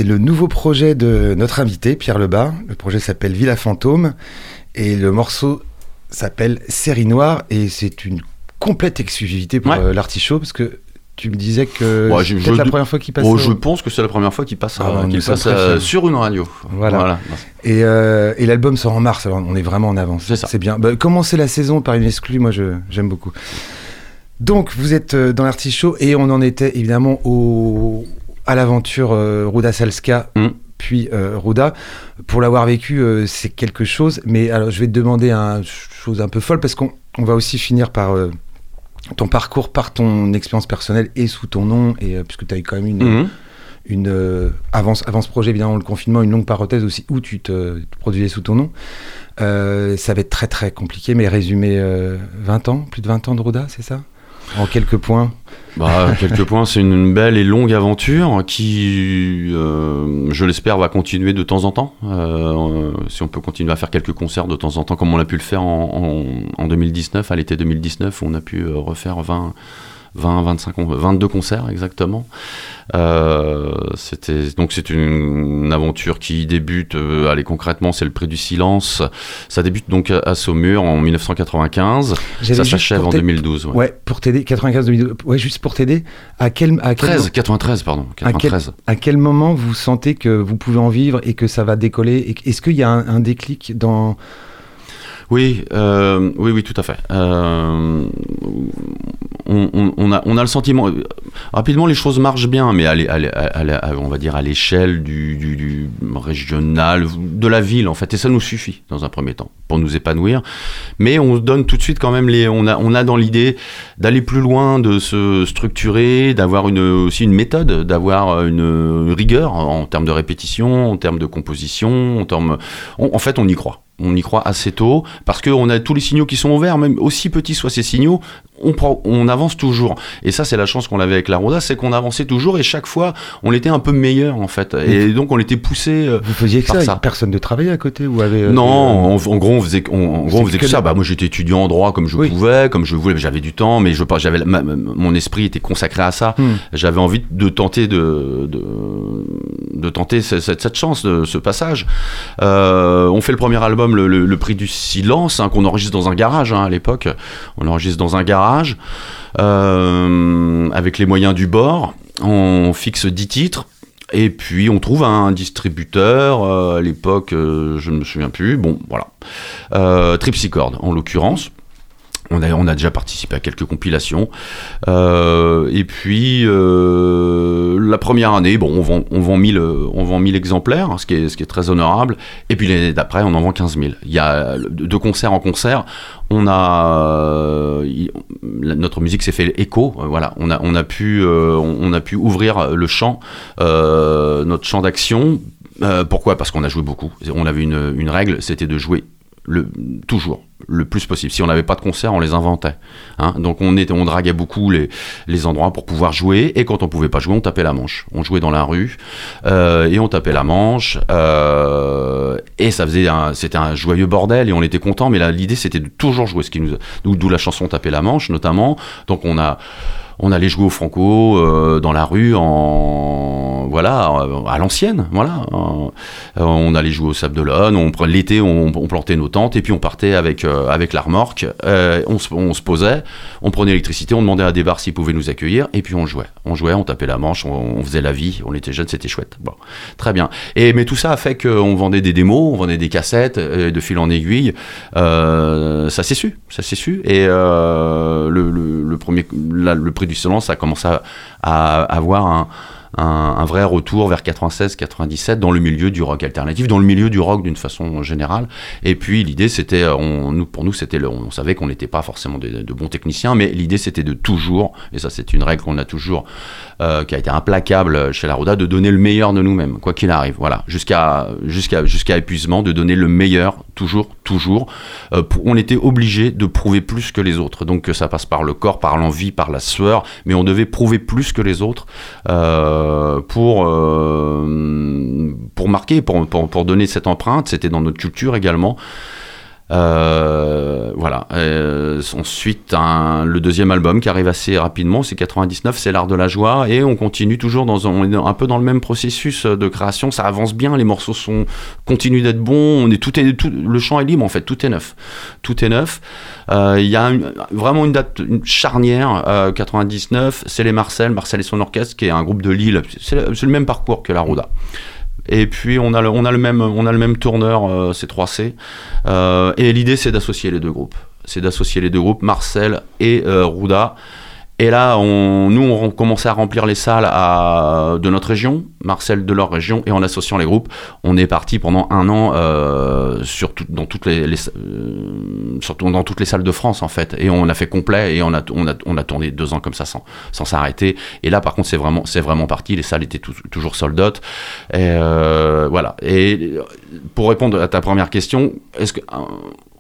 le nouveau projet de notre invité, Pierre Lebas. Le projet s'appelle Villa Fantôme et le morceau s'appelle Série Noire et c'est une complète exclusivité pour Ouais. euh, l'artichaut parce que tu me disais que Ouais, c'est la première fois qu'il passe. Oh, je pense que c'est la première fois qu'il passe, Ah, euh, passe euh, fiers. sur une radio. Voilà. Et, euh, et l'album sort en mars, alors on est vraiment en avance. C'est bien. Bah, commencer la saison par une exclue, moi j'aime beaucoup. Donc vous êtes dans l'artichaut et on en était évidemment au, à l'aventure euh, Ruda Salska, Mm. puis euh, Ruda. Pour l'avoir vécu, euh, c'est quelque chose. Mais alors je vais te demander une chose un peu folle parce qu'on on va aussi finir par euh, ton parcours, par ton expérience personnelle et sous ton nom, et puisque tu as eu quand même une, Mhm. une euh, avant, ce projet, évidemment, le confinement, une longue parenthèse aussi où tu te, te produisais sous ton nom. Ça va être très très compliqué, mais résumé euh, 20 ans, plus de 20 ans de Roda, c'est ça? En quelques points. Bah, quelques points, c'est une belle et longue aventure qui, euh, je l'espère, va continuer de temps en temps. Euh, si on peut continuer à faire quelques concerts de temps en temps, comme on a pu le faire en, en, en 2019, à l'été 2019, où on a pu euh, refaire 20, 20, 25, con- 22 concerts exactement. Euh, c'était donc c'est une, une aventure qui débute. euh, allez concrètement, c'est le prix du silence. Ça débute donc à, à Saumur en 1995. J'avais Ça s'achève en t'a- 2012. Ouais. Ouais, pour t'aider, 95 2012. Ouais, juste pour t'aider. À quel, à quel, 13, 93 pardon, à quel, 93. à quel moment vous sentez que vous pouvez en vivre et que ça va décoller Est-ce qu'il y a un, un déclic dans Oui, euh, oui, oui, tout à fait. Euh, on, on- a, on a le sentiment. Rapidement, les choses marchent bien, mais à à on va dire à l'échelle du, du- du régional, de la ville, en fait. Et ça nous suffit, dans un premier temps, pour nous épanouir. Mais on donne tout de suite quand même les. On a, on a dans l'idée d'aller plus loin, de se structurer, d'avoir une, aussi une méthode, d'avoir une rigueur en termes de répétition, en termes de composition, en termes. en fait, on y croit. On y croit assez tôt parce qu'on a tous les signaux qui sont ouverts, même aussi petits soient ces signaux, on, prend, on avance toujours. Et ça, c'est la chance qu'on avait avec la Roda, c'est qu'on avançait toujours et chaque fois, on était un peu meilleur en fait. Et donc, on était poussé. euh, Vous faisiez que Par ça, ça. Personne de travailler à côté ou avait, euh, non, euh, en, en gros, on faisait, on- en gros, on faisait que que ça. Bah, moi, j'étais étudiant en droit comme je Oui. pouvais, comme je voulais. J'avais du temps, mais je j'avais, mon esprit était consacré à ça. Hmm. J'avais envie de tenter de, de, de tenter ce- cette, cette chance, de, ce passage. On fait le premier album, le, le- le prix du silence, hein, qu'on enregistre dans un garage hein, à l'époque. On enregistre dans un garage euh, avec les moyens du bord. On fixe 10 titres. Et puis on trouve un distributeur, euh, à l'époque euh, je ne me souviens plus, bon voilà, Tripsicord en l'occurrence. On a, déjà participé à quelques compilations. Euh, et puis, euh, la première année, bon, on vend, on vend 1000, euh, on vend 1000 exemplaires, ce qui, est, ce qui est très honorable. Et puis l'année d'après, on en vend 15 000. Il y a de concert en concert. On a, notre musique s'est fait écho. Voilà, on a, on a pu, euh, on a pu ouvrir le champ, euh, notre champ d'action. Euh, pourquoi? Parce qu'on a joué beaucoup. On avait une, une règle, c'était de jouer toujours le plus possible. Si on n'avait pas de concert, on les inventait. hein. Donc on, était, on draguait beaucoup les, endroits pour pouvoir jouer. Et quand on pouvait pas jouer, on tapait la manche. On jouait dans la rue euh, et on tapait la manche. euh, et ça faisait c'était un joyeux bordel et on était content. Mais l'idée c'était de toujours jouer. Ce qui nous, d'où la chanson taper la manche notamment. Donc on a on allait jouer au Franco euh, dans la rue en voilà à l'ancienne voilà. Euh, on allait jouer au Sable d'Olonne on l'été on, plantait nos tentes et puis on partait avec euh, avec la remorque on, se, posait on prenait l'électricité on demandait à des bars s'ils pouvaient nous accueillir et puis on jouait. On jouait on tapait la manche on, faisait la vie on était jeunes c'était chouette. Bon très bien. Et mais tout ça a fait qu'on vendait des démos on vendait des cassettes de fil en aiguille. Ça s'est su ça s'est su. Et le, le, le premier la- le prix du silence ça a commencé à, à avoir un, un, vrai retour vers 96-97 dans le milieu du rock alternatif, dans le milieu du rock d'une façon générale. Et puis l'idée c'était, euh, pour nous c'était, on savait qu'on n'était pas forcément de, bons techniciens, mais l'idée c'était de toujours, et ça c'est une règle qu'on a toujours, euh, qui a été implacable chez la Roda, de donner le meilleur de nous-mêmes, quoi qu'il arrive. Voilà, jusqu'à jusqu'à jusqu'à épuisement, de donner le meilleur toujours, toujours. Euh, on était obligé de prouver plus que les autres. Donc ça passe par le corps, par l'envie, par la sueur, mais on devait prouver plus que les autres pour euh, pour marquer, pour donner cette empreinte. C'était dans notre culture également. Euh, voilà. Euh, ensuite, le deuxième album qui arrive assez rapidement, c'est 99, c'est l'art de la joie, et on continue toujours dans un, un peu dans le même processus de création. Ça avance bien, les morceaux sont continuent d'être bons. On est tout est tout, le champ est libre en fait, tout est neuf, tout est neuf. Euh, Il y a une- vraiment une date une charnière, euh, 99, c'est les Marcel, Marcel et son orchestre, qui est un groupe de Lille. C'est le, c'est le même parcours que la Roda. Et puis on a le, même on a le même tourneur euh, C3C Euh, et l'idée c'est d'associer les deux groupes. C'est d'associer les deux groupes Marcel et euh, Rouda Et là, on, nous, on commençait à remplir les salles à, de notre région, Marcel de leur région, et en associant les groupes, on est parti pendant un an euh, sur tout- dans, toutes les, euh, surtout dans toutes les salles de France, en fait. Et on a fait complet, et on a, on a, on a tourné deux ans comme ça sans sans s'arrêter. Et là, par contre, c'est vraiment, c'est vraiment parti. Les salles étaient tou- toujours sold out. Et euh, voilà. Et pour répondre à ta première question, est-ce que euh,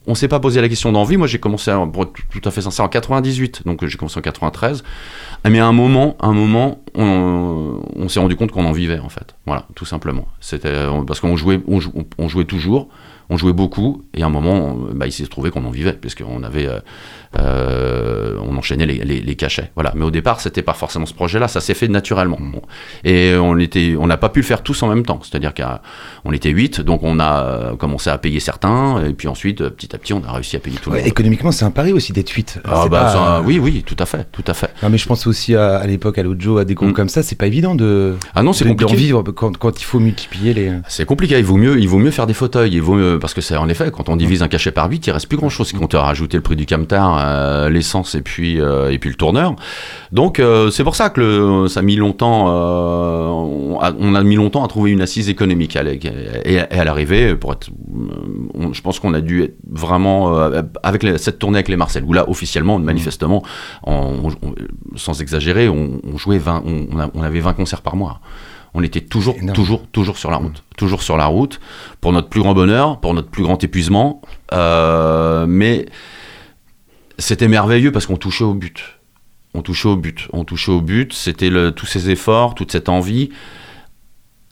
on s'est pas posé la question d'envie. Moi, j'ai commencé, à- pour être tout à fait sincère, en 98. Donc, j'ai commencé en 93. Mais à un moment, un moment, on, s'est rendu compte qu'on en vivait, en fait. Voilà, tout simplement. C'était parce qu'on jouait, toujours, on jouait beaucoup, et à un moment, bah, il s'est trouvé qu'on en vivait, puisqu'on avait, euh, euh, on enchaînait les, les- les cachets. Voilà. Mais au départ, c'était pas forcément ce projet-là. Ça s'est fait naturellement. Bon. Et on était, on n'a pas pu le faire tous en même temps. C'est-à-dire qu'on était 8, donc on a euh, commencé à payer certains, et puis ensuite, euh, petit à petit, on a réussi à payer tout le Ouais, monde. économiquement, c'est un pari aussi d'être 8. Ah, bah, pas, ça, oui, oui, tout à fait, tout à fait. Non, mais je pense aussi à, à l'époque à l'Ojo, à des groupes Mm. comme ça, c'est pas évident de, Ah non, c'est de- compliqué. vivre quand, quand il faut multiplier les. C'est compliqué, il vaut mieux, il vaut mieux faire des fauteuils, il vaut mieux, parce que c'est en effet, quand on divise un cachet par 8, il reste plus grand chose. Quand on a rajouté le prix du camtar, euh, l'essence et puis, euh, et puis le tourneur. Donc, euh, c'est pour ça que le- ça a mis longtemps, on, a, on a mis longtemps à trouver une assise économique. à Et, et à l'arrivée, pour être, on- je pense qu'on a dû être vraiment, avec les- cette tournée avec les Marcel, où là, officiellement, manifestement, on- on- sans exagérer, on, jouait 20, on, avait 20 concerts par mois. On était toujours, toujours, toujours sur la route, toujours sur la route, pour notre plus grand bonheur, pour notre plus grand épuisement. Euh, mais c'était merveilleux parce qu'on touchait au but. On touchait au but. On touchait au but. C'était tous ces efforts, toute cette envie.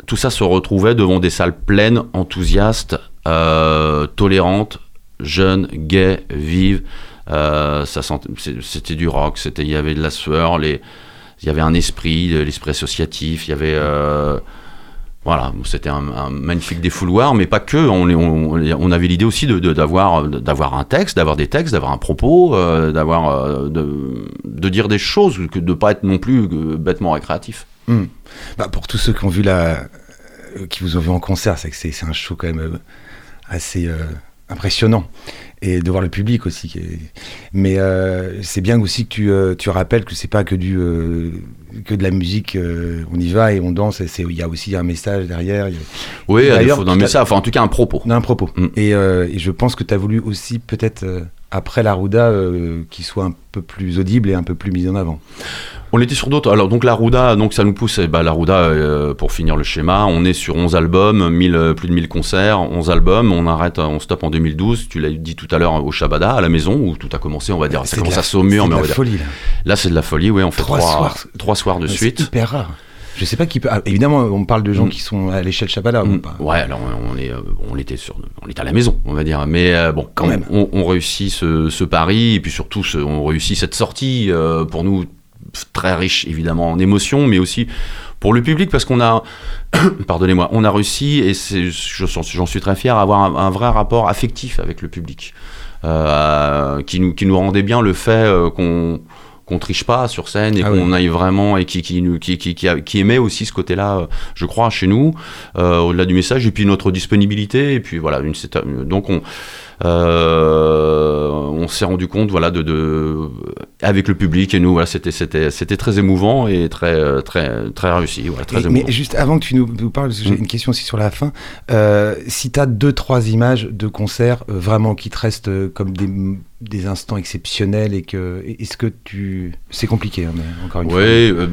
Tout ça se retrouvait devant des salles pleines, enthousiastes, euh, tolérantes, jeunes, gaies, vives. Euh, c'était du rock. Il y avait de la sueur. Il y avait un esprit, l'esprit associatif. Il y avait euh, voilà, c'était un, un magnifique défouloir, mais pas que. On, avait l'idée aussi de- de- d'avoir d'avoir un texte, d'avoir des textes, d'avoir un propos, euh, d'avoir euh, de, de dire des choses, que de pas être non plus euh, bêtement récréatif. Hmm. Bah, pour tous ceux qui ont vu la, qui vous ont vu en concert, c'est que c'est un show quand même assez impressionnant et de voir le public aussi. Mais euh, c'est bien aussi que tu, euh, tu rappelles que c'est pas que du euh, que de la musique. on y va et on danse. et Il y a aussi un message derrière. Il a- Oui, D'ailleurs, défaut d'un message, enfin en tout cas un propos. un propos. Mm. Et, et je pense que tu as voulu aussi peut-être après la Rouda euh, qu'il soit un peu plus audible et un peu plus mis en avant. On était sur d'autres. Alors donc la Rouda, donc ça nous pousse. ben, la Rouda, euh, pour finir le schéma, on est sur 11 albums, 1000, plus de 1000 concerts, 11 albums. On arrête, on stoppe en 2012. Tu l'as dit tout à l'heure au Shabada, à la maison où tout a commencé. On va dire, ça C'est commence à Saumur, c'est de mais on la va dire. folie là. Là, c'est de la folie. Oui, on fait Trois trois, soirs. trois soirs de C'est suite. hyper rare. Je sais pas qui peut. ah, évidemment, on parle de gens Mm. qui sont à l'échelle Chabala. ou Mm. pas. Ouais, alors on est, euh, on était sur, on était à la maison, on va dire. Mais euh, bon, Quand même. on, on réussit ce, ce pari et puis surtout, ce- on réussit cette sortie euh, pour nous très riche évidemment en émotions, mais aussi pour le public parce qu'on a, [coughs] pardonnez-moi, on a réussi et j'en suis très fier, à avoir un, un vrai rapport affectif avec le public, euh, qui nous, qui nous rendait bien le fait euh, qu'on qu'on triche pas sur scène et Ah qu'on oui. aille vraiment et qui qui, qui, qui, qui, aimait aussi ce côté-là, euh, je crois, chez nous, euh, au-delà du message et puis notre disponibilité et puis voilà, une, donc on on s'est rendu compte voilà de, de avec le public et nous voilà c'était c'était c'était très émouvant et très très très réussi voilà, très Et- émouvant. mais juste avant que tu nous, nous parles, j'ai Mm. une question aussi sur la fin. Euh, si tu as deux, trois images de concerts euh, vraiment qui te restent euh, comme des, des instants exceptionnels et que. Est-ce que tu. C'est compliqué, hein, mais encore une fois. Oui, euh,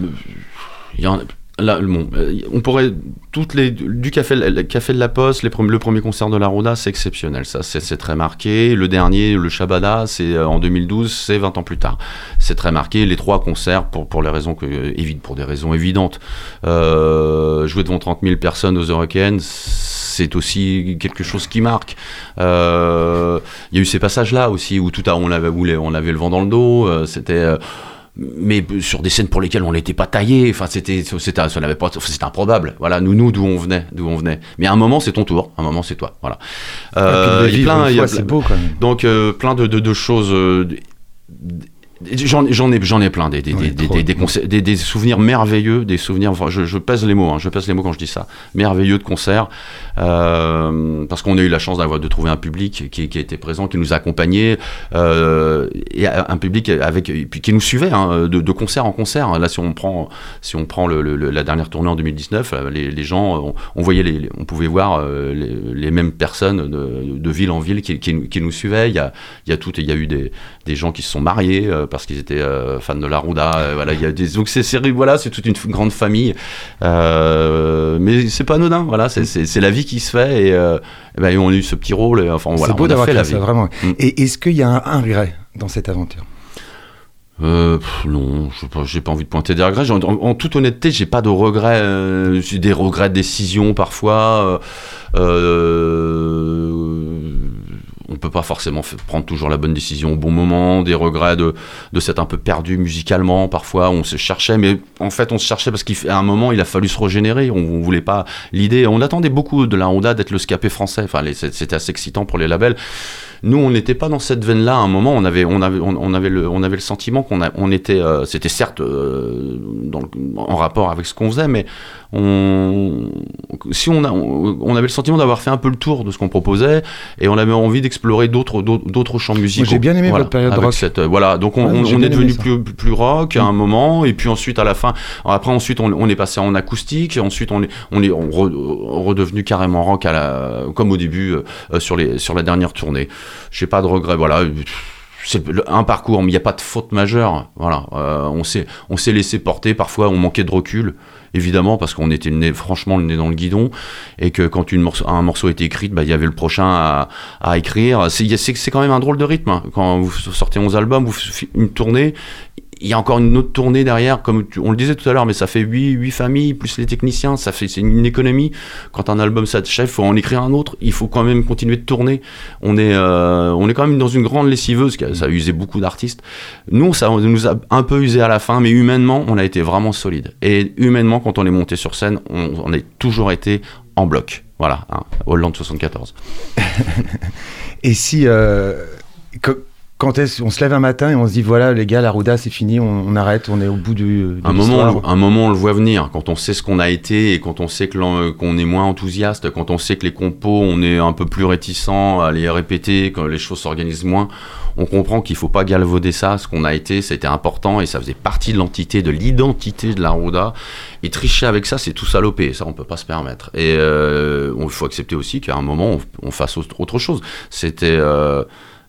il y en a- là, bon, euh, on pourrait toutes les du café, le café de la Poste, le premier concert de la Roda, c'est exceptionnel, ça, c'est très marqué. Le dernier, le Shabada, c'est euh, en 2012, c'est 20 ans plus tard, c'est très marqué. Les trois concerts, pour pour les raisons que évi- pour des raisons évidentes, euh, jouer devant 30 000 personnes aux Européennes. C'est aussi quelque chose qui marque. Euh, Il y a eu ces passages-là aussi où tout à on avait, on avait le vent dans le dos. euh, C'était euh, mais sur des scènes pour lesquelles on n'était pas taillé, enfin c'était c'était ça n'avait pas c'était improbable. Voilà, nous nous d'où on venait, d'où on venait. Mais à un moment c'est ton tour, à un moment c'est toi. Voilà. De Euh, il y a plein- c'est beau quand même. donc euh, plein de, de- de choses. euh, J'en ai, j'en ai plein, des, des, des, des, souvenirs merveilleux, des souvenirs, je, je pèse les mots, hein, je pèse les mots quand je dis ça, merveilleux de concerts, euh, parce qu'on a eu la chance d'avoir de trouver un public qui, qui était présent, qui nous a accompagnés, euh, et un public avec, qui nous suivait hein, de, de concert en concert. Là, si on prend, si on prend le, le- le- la dernière tournée en 2019, euh, les, les gens, on, on voyait, les, on pouvait voir euh, les, les mêmes personnes de, de ville en ville qui, qui, nous- qui nous suivaient. Il y a, il y a tout, il y a eu des, des gens qui se sont mariés euh, parce qu'ils étaient euh, fans de la Rouda. euh, voilà, il y a des, donc c'est, voilà, c'est toute une grande famille. Mais c'est pas anodin. Voilà, c'est, la vie qui se fait et, ben, on a eu ce petit rôle. et, enfin, voilà, c'est beau d'avoir fait la ça, vie. vraiment. Mm. Et est-ce qu'il y a un, un regret dans cette aventure? Euh, pff, non, j'ai pas envie de pointer des regrets. En, toute honnêteté, j'ai pas de regrets. euh, j'ai des regrets de décision parfois. euh, on peut pas forcément prendre toujours la bonne décision au bon moment. Des regrets de, de s'être un peu perdu musicalement. Parfois, on se cherchait, mais en fait, on se cherchait parce qu'à un moment, il a fallu se régénérer. On, on voulait pas l'idée. On attendait beaucoup de la Honda d'être le scapé français. Enfin, c'était assez excitant pour les labels. Nous, on n'était pas dans cette veine-là. À un moment, on avait, on avait, on, avait le, on avait le sentiment qu'on on était, euh, c'était certes euh, dans le- en rapport avec ce qu'on faisait, mais on, si on a, on, on avait le sentiment d'avoir fait un peu le tour de ce qu'on proposait, et on avait envie d'explorer d'autres, champs musicaux. j'ai bien aimé Voilà, votre période rock. cette, euh, voilà, donc on, Ouais, est devenu plus, plus rock à un moment, et puis ensuite à la fin, après ensuite on, est passé en acoustique, et ensuite on est, on est on re- redevenu carrément rock à la, comme au début euh, sur les, sur la dernière tournée. J'ai pas de regrets, voilà. C'est un parcours, mais il n'y a pas de faute majeure. Voilà, Euh, on s'est, on s'est laissé porter. Parfois, on manquait de recul, évidemment, parce qu'on était le nez, franchement le nez dans le guidon, et que quand morceau, un morceau était écrit, bah, il y avait le prochain à, à écrire. C'est, quand même un drôle de rythme. hein. Quand vous sortez 11 albums, vous une tournée, il y a encore une autre tournée derrière, comme tu- on le disait tout à l'heure, mais ça fait 8, huit familles, plus les techniciens, ça fait c'est une économie. Quand un album s'achève, il faut en écrire un autre, il faut quand même continuer de tourner. On est, euh, on est quand même dans une grande lessiveuse, ça a usé beaucoup d'artistes. Nous, ça nous a un peu usé à la fin, mais humainement, on a été vraiment solide. Et humainement, quand on est monté sur scène, on, on a toujours été en bloc. Voilà, hein, Hollande 74. [laughs] Et si. euh, que- quand est-ce on se lève un matin et on se dit voilà, les gars, la Rouda, c'est fini, on, on arrête, on est au bout du. de un moment, on, un moment, on le voit venir. Quand on sait ce qu'on a été et quand on sait que qu'on est moins enthousiaste, quand on sait que les compos, on est un peu plus réticent à les répéter, quand les choses s'organisent moins, on comprend qu'il faut pas galvauder ça. Ce qu'on a été, c'était important et ça faisait partie de l'entité, de l'identité de la Rouda. Et tricher avec ça, c'est tout saloper. Ça, on peut pas se permettre. Et euh, il faut accepter aussi qu'à un moment, on, on fasse autre autre chose. C'était, euh,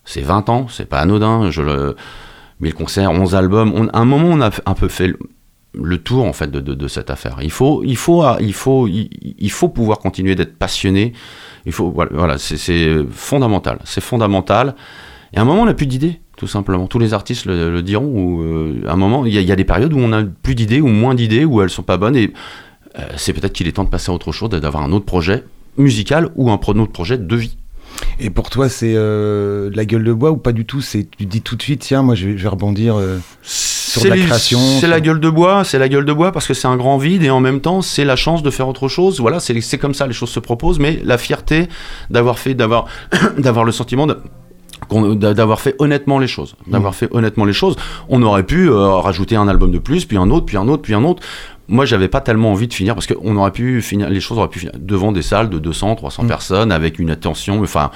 c'est 20 ans, c'est pas anodin. Je le, mais le concert, 11 albums, à un moment, on a un peu fait le, tour en fait de, cette affaire. Il faut, il faut, il faut, il, faut pouvoir continuer d'être passionné. Il faut, voilà, c'est- fondamental. C'est fondamental. Et à un moment, on n'a plus d'idées, tout simplement. Tous les artistes le, diront. Ou euh, à un moment, il y, a- des périodes où on a plus d'idées ou moins d'idées, où elles sont pas bonnes. Et euh, c'est peut-être qu'il est temps de passer à autre chose, d'avoir un autre projet musical ou un autre projet de vie. Et pour toi, c'est euh, la gueule de bois ou pas du tout? C'est Tu dis tout de suite, tiens, moi je vais, je vais rebondir. euh, C'est la création, C'est sur- la gueule de bois, c'est la gueule de bois parce que c'est un grand vide et en même temps c'est la chance de faire autre chose. Voilà, c'est comme ça les choses se proposent, mais la fierté d'avoir fait, d'avoir, [coughs] d'avoir le sentiment de d'avoir fait honnêtement les choses, d'avoir fait honnêtement les choses. On aurait pu euh, rajouter un album de plus, puis un autre, puis un autre, puis un autre. Moi, j'avais pas tellement envie de finir parce qu'on aurait pu finir, les choses auraient pu finir devant des salles de 200, 300 Mm. personnes avec une attention, enfin,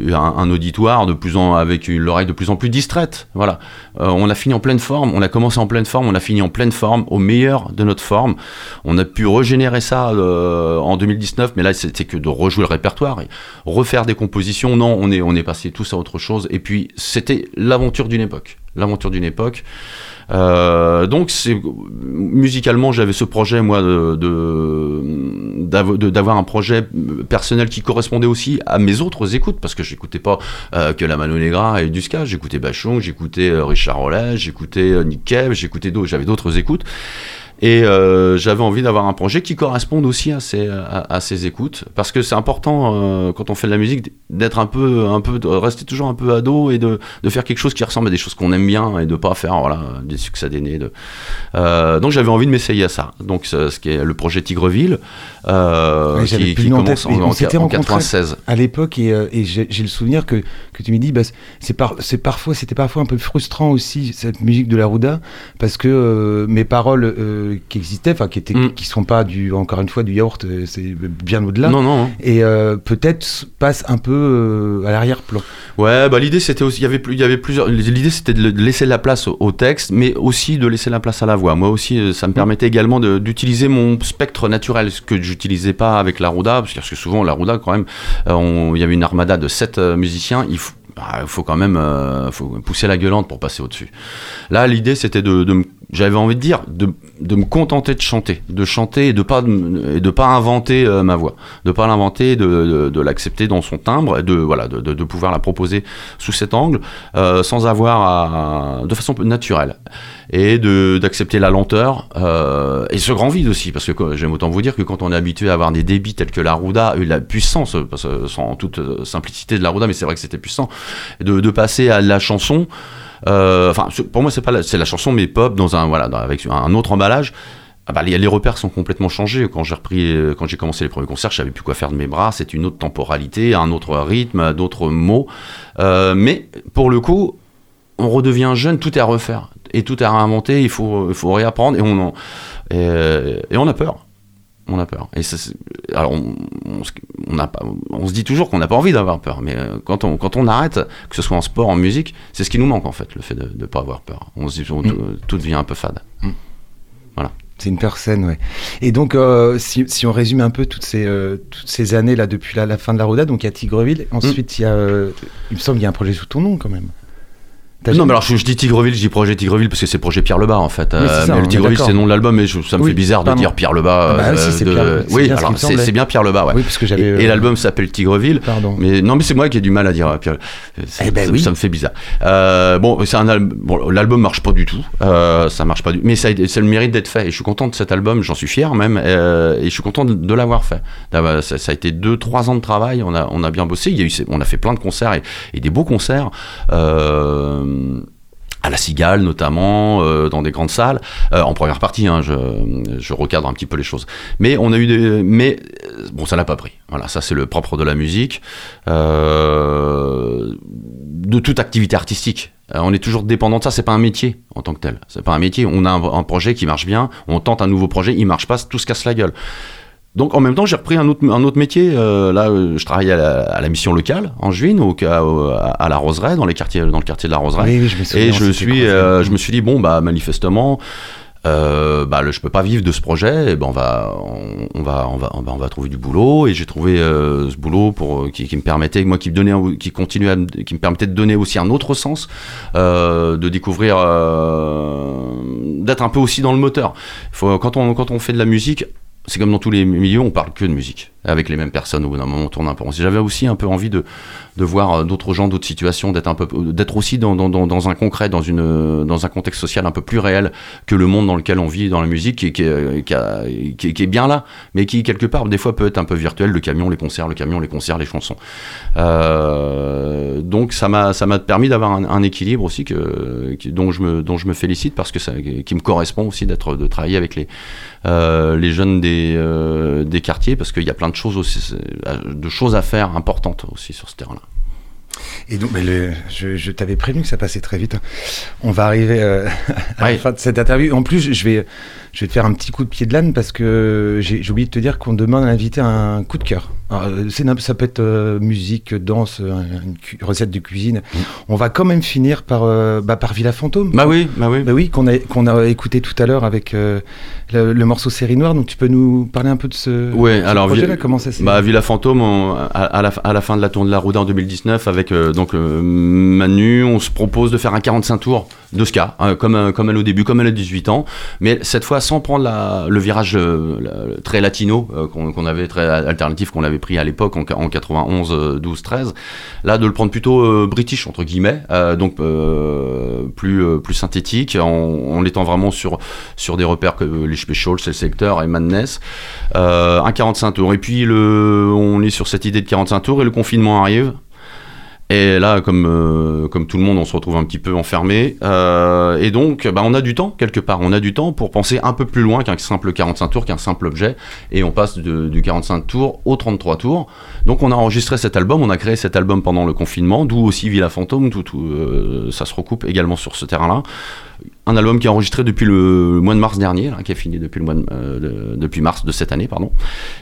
un, un auditoire de plus en, avec l'oreille de plus en plus distraite. Voilà. Euh, on a fini en pleine forme, on a commencé en pleine forme, on a fini en pleine forme, au meilleur de notre forme. On a pu régénérer ça euh, en 2019, mais là c'était que de rejouer le répertoire, et refaire des compositions. Non, on est, on est passé tous à autre chose. Et puis c'était l'aventure d'une époque, l'aventure d'une époque. Euh, donc musicalement j'avais ce projet moi de de- d'av- de- d'avoir un projet personnel qui correspondait aussi à mes autres écoutes parce que j'écoutais pas euh, que la Mano Negra et du ska. J'écoutais Bachung j'écoutais euh, Richard Rollet j'écoutais Nick Cave j'écoutais d'autres j'avais d'autres écoutes Et euh, j'avais envie d'avoir un projet qui corresponde aussi à ces, à, à ces écoutes, parce que c'est important euh, quand on fait de la musique d'être un peu, un peu, de rester toujours un peu ado et de, de faire quelque chose qui ressemble à des choses qu'on aime bien et de pas faire voilà des succès d'aînés. De... Euh, donc j'avais envie de m'essayer à ça. Donc ce qui est le projet Tigreville, Ouais, qui, qui commence en, en, en rencontrés. 96. à l'époque et, et j'ai le souvenir que, que tu me dis bah, c'est par, c'est parfois c'était parfois un peu frustrant aussi cette musique de la Rouda parce que mes paroles euh, qui existaient enfin qui étaient Mm. qui sont pas du encore une fois du yaourt euh, c'est bien au-delà Non non. hein. et euh, peut-être passent un peu euh, à l'arrière-plan Ouais, bah l'idée c'était aussi, il y avait plus, il y avait plusieurs. L'idée c'était de laisser la place au, au texte, mais aussi de laisser la place à la voix. Moi aussi, ça me permettait également d'utiliser mon spectre naturel, ce que j'utilisais pas avec la Rouda, parce que souvent la Rouda quand même, il y avait une armada de sept euh, musiciens. Il faut, bah, il faut quand même, euh, faut pousser la gueulante pour passer au-dessus. Là, l'idée c'était de, de me- j'avais envie de dire, de, de me contenter de chanter, de chanter et de pas, et de pas inventer euh, ma voix, de pas l'inventer, de, de, de l'accepter dans son timbre, de voilà, de, de, de pouvoir la proposer sous cet angle, euh, sans avoir à, de façon naturelle, et de d'accepter la lenteur euh, et ce grand vide aussi, parce que j'aime autant vous dire que quand on est habitué à avoir des débits tels que la Rouda, et la puissance, parce sans toute euh, simplicité de la Rouda, mais c'est vrai que c'était puissant, de, de passer à la chanson. Euh, Enfin, pour moi, c'est pas c'est la chanson, mais pop dans un voilà, avec un autre emballage. Ah bah, les, repères sont complètement changés. Quand j'ai repris, euh, quand j'ai commencé les premiers concerts, je savais plus quoi faire de mes bras. C'est une autre temporalité, un autre rythme, d'autres mots. Euh, mais pour le coup, on redevient jeune, tout est à refaire et tout est à réinventer. Il faut, faut réapprendre et on, et on a peur. On a peur. Et ça, alors on, on, se- on a pas, on se dit toujours qu'on n'a pas envie d'avoir peur, mais euh, quand on, quand on arrête, que ce soit en sport, en musique, c'est ce qui nous manque en fait, le fait de ne pas avoir peur. On se dit, on- tout, tout devient un peu fade. c'est une peur saine ouais et donc euh, si, si on résume un peu toutes ces euh, toutes ces années là depuis la, la fin de la Rouda donc il y a Tigreville ensuite il y a euh, il me semble qu'il y a un projet sous ton nom quand même Non, jamais- mais alors je, je dis Tigreville, je dis projet Tigreville parce que c'est projet Pierre Lebas en fait. Oui, Euh, ça, mais le Tigreville c'est le nom de l'album, mais je- ça me Oui, fait bizarre de dire Pierre Lebas. Ah bah oui, euh, si, c'est de- Pierre- Oui, bien alors c'est bien Pierre Lebas, ouais. oui parce que Et, j'avais et euh, l'album s'appelle Tigreville. pardon Mais non, mais c'est moi qui ai du mal à dire. euh, Pierre. Ça, Eh ben ça- oui. ça me fait bizarre. Euh, bon, c'est un album. Bon, l'album marche pas du tout. Euh, ça marche pas du. Mais ça, c'est le mérite d'être fait. Et je suis content de cet album. J'en suis fier même. euh, et je suis content de, de l'avoir fait. D'avoir- Ça, ça a été deux, trois ans de travail. On a, on a bien bossé. Il y a eu, on a fait plein de concerts et, et des beaux concerts. Euh, à la Cigale notamment, euh, dans des grandes salles, euh, en première partie, hein, je, recadre un petit peu les choses. Mais on a eu des, mais euh, bon, ça n'a pas pris. Voilà, ça c'est le propre de la musique, euh, de toute activité artistique. Euh, on est toujours dépendant de ça. C'est pas un métier en tant que tel. C'est pas un métier. On a un, un projet qui marche bien, on tente un nouveau projet, il marche pas, tout se casse la gueule. Donc en même temps, j'ai repris un autre, un autre métier. Euh, là, euh, je travaillais à la, à la mission locale en juin, au, au- à la Roseraie, dans les quartiers, dans le quartier de la Roseraie. oui, oui, je me souviens Et je suis, euh, je me suis dit bon bah manifestement, euh, bah le, je peux pas vivre de ce projet. Et ben on va, on, on va, on va, on va, on va trouver du boulot. Et j'ai trouvé euh, ce boulot pour qui, qui me permettait, moi qui me donnait, qui continuait, à qui me permettait de donner aussi un autre sens, euh, de découvrir, d'être un peu aussi dans le moteur. Faut quand on quand on fait de la musique. C'est comme dans tous les milieux, on parle que de musique, avec les mêmes personnes. Au bout d'un moment, on tourne un peu. J'avais aussi un peu envie de, de voir euh, d'autres gens, d'autres situations, d'être un peu, d'être aussi dans, dans, dans, un concret, dans une, euh, dans un contexte social un peu plus réel que le monde dans lequel on vit dans la musique, qui, qui, qui, qui est- bien là, mais qui quelque part des fois peut être un peu virtuel. Le camion, les concerts, le camion, les concerts, les chansons. Euh, donc ça m'a, ça m'a permis d'avoir un, équilibre aussi que, dont je me, dont je me félicite parce que ça, qui me correspond aussi d'être, de travailler avec les, euh, les jeunes des, euh, des quartiers parce qu'il y a plein de choses aussi, de choses à faire importantes aussi sur ce terrain-là. Et donc, mais le- je, je t'avais prévenu que ça passait très vite. On va arriver euh, [laughs] à Ouais. la fin de cette interview. En plus, je vais, je vais te faire un petit coup de pied de l'âne parce que j'ai oublié de te dire qu'on demande à l'invité un coup de cœur. Alors, euh, ça peut être euh, musique, danse, une recette de cuisine. On va quand même finir par, euh, bah, par Villa Fantôme. Bah oui, bah oui. Bah oui, qu'on a, qu'on a écouté tout à l'heure avec le, le morceau Série Noire. Donc, tu peux nous parler un peu de ce, Ouais, ce alors, projet-là Comment ça s'est Bah, Villa Fantôme, on- à, à la, à la fin de la tournée de la Rouda en 2019, avec euh, donc euh, Manu, on se propose de faire un 45 tours de ska, hein, comme, euh, comme elle au début, comme elle a 18 ans, mais cette fois sans prendre le virage très latino qu'on avait, très alternatif qu'on avait pris à l'époque en, en 91, euh, 12, 13. Là, de le prendre plutôt british, entre guillemets, donc plus, plus synthétique, en, en étant vraiment sur, sur des repères que les Specials, c'est le secteur et Madness. Un 45 tours. Et puis, le, on est sur cette idée de 45 tours et le confinement arrive. Et là, comme, euh, comme tout le monde, on se retrouve un petit peu enfermé. Euh, et donc, bah, on a du temps, quelque part. On a du temps pour penser un peu plus loin qu'un simple 45 tours, qu'un simple objet. Et on passe du 45 tours au 33 tours. Donc, on a enregistré cet album, on a créé cet album pendant le confinement, d'où aussi Villa Fantôme, tout, tout, euh, ça se recoupe également sur ce terrain-là. Un album qui est enregistré depuis le mois de mars dernier, qui est fini depuis, le mois de- euh, de- depuis mars de cette année, pardon,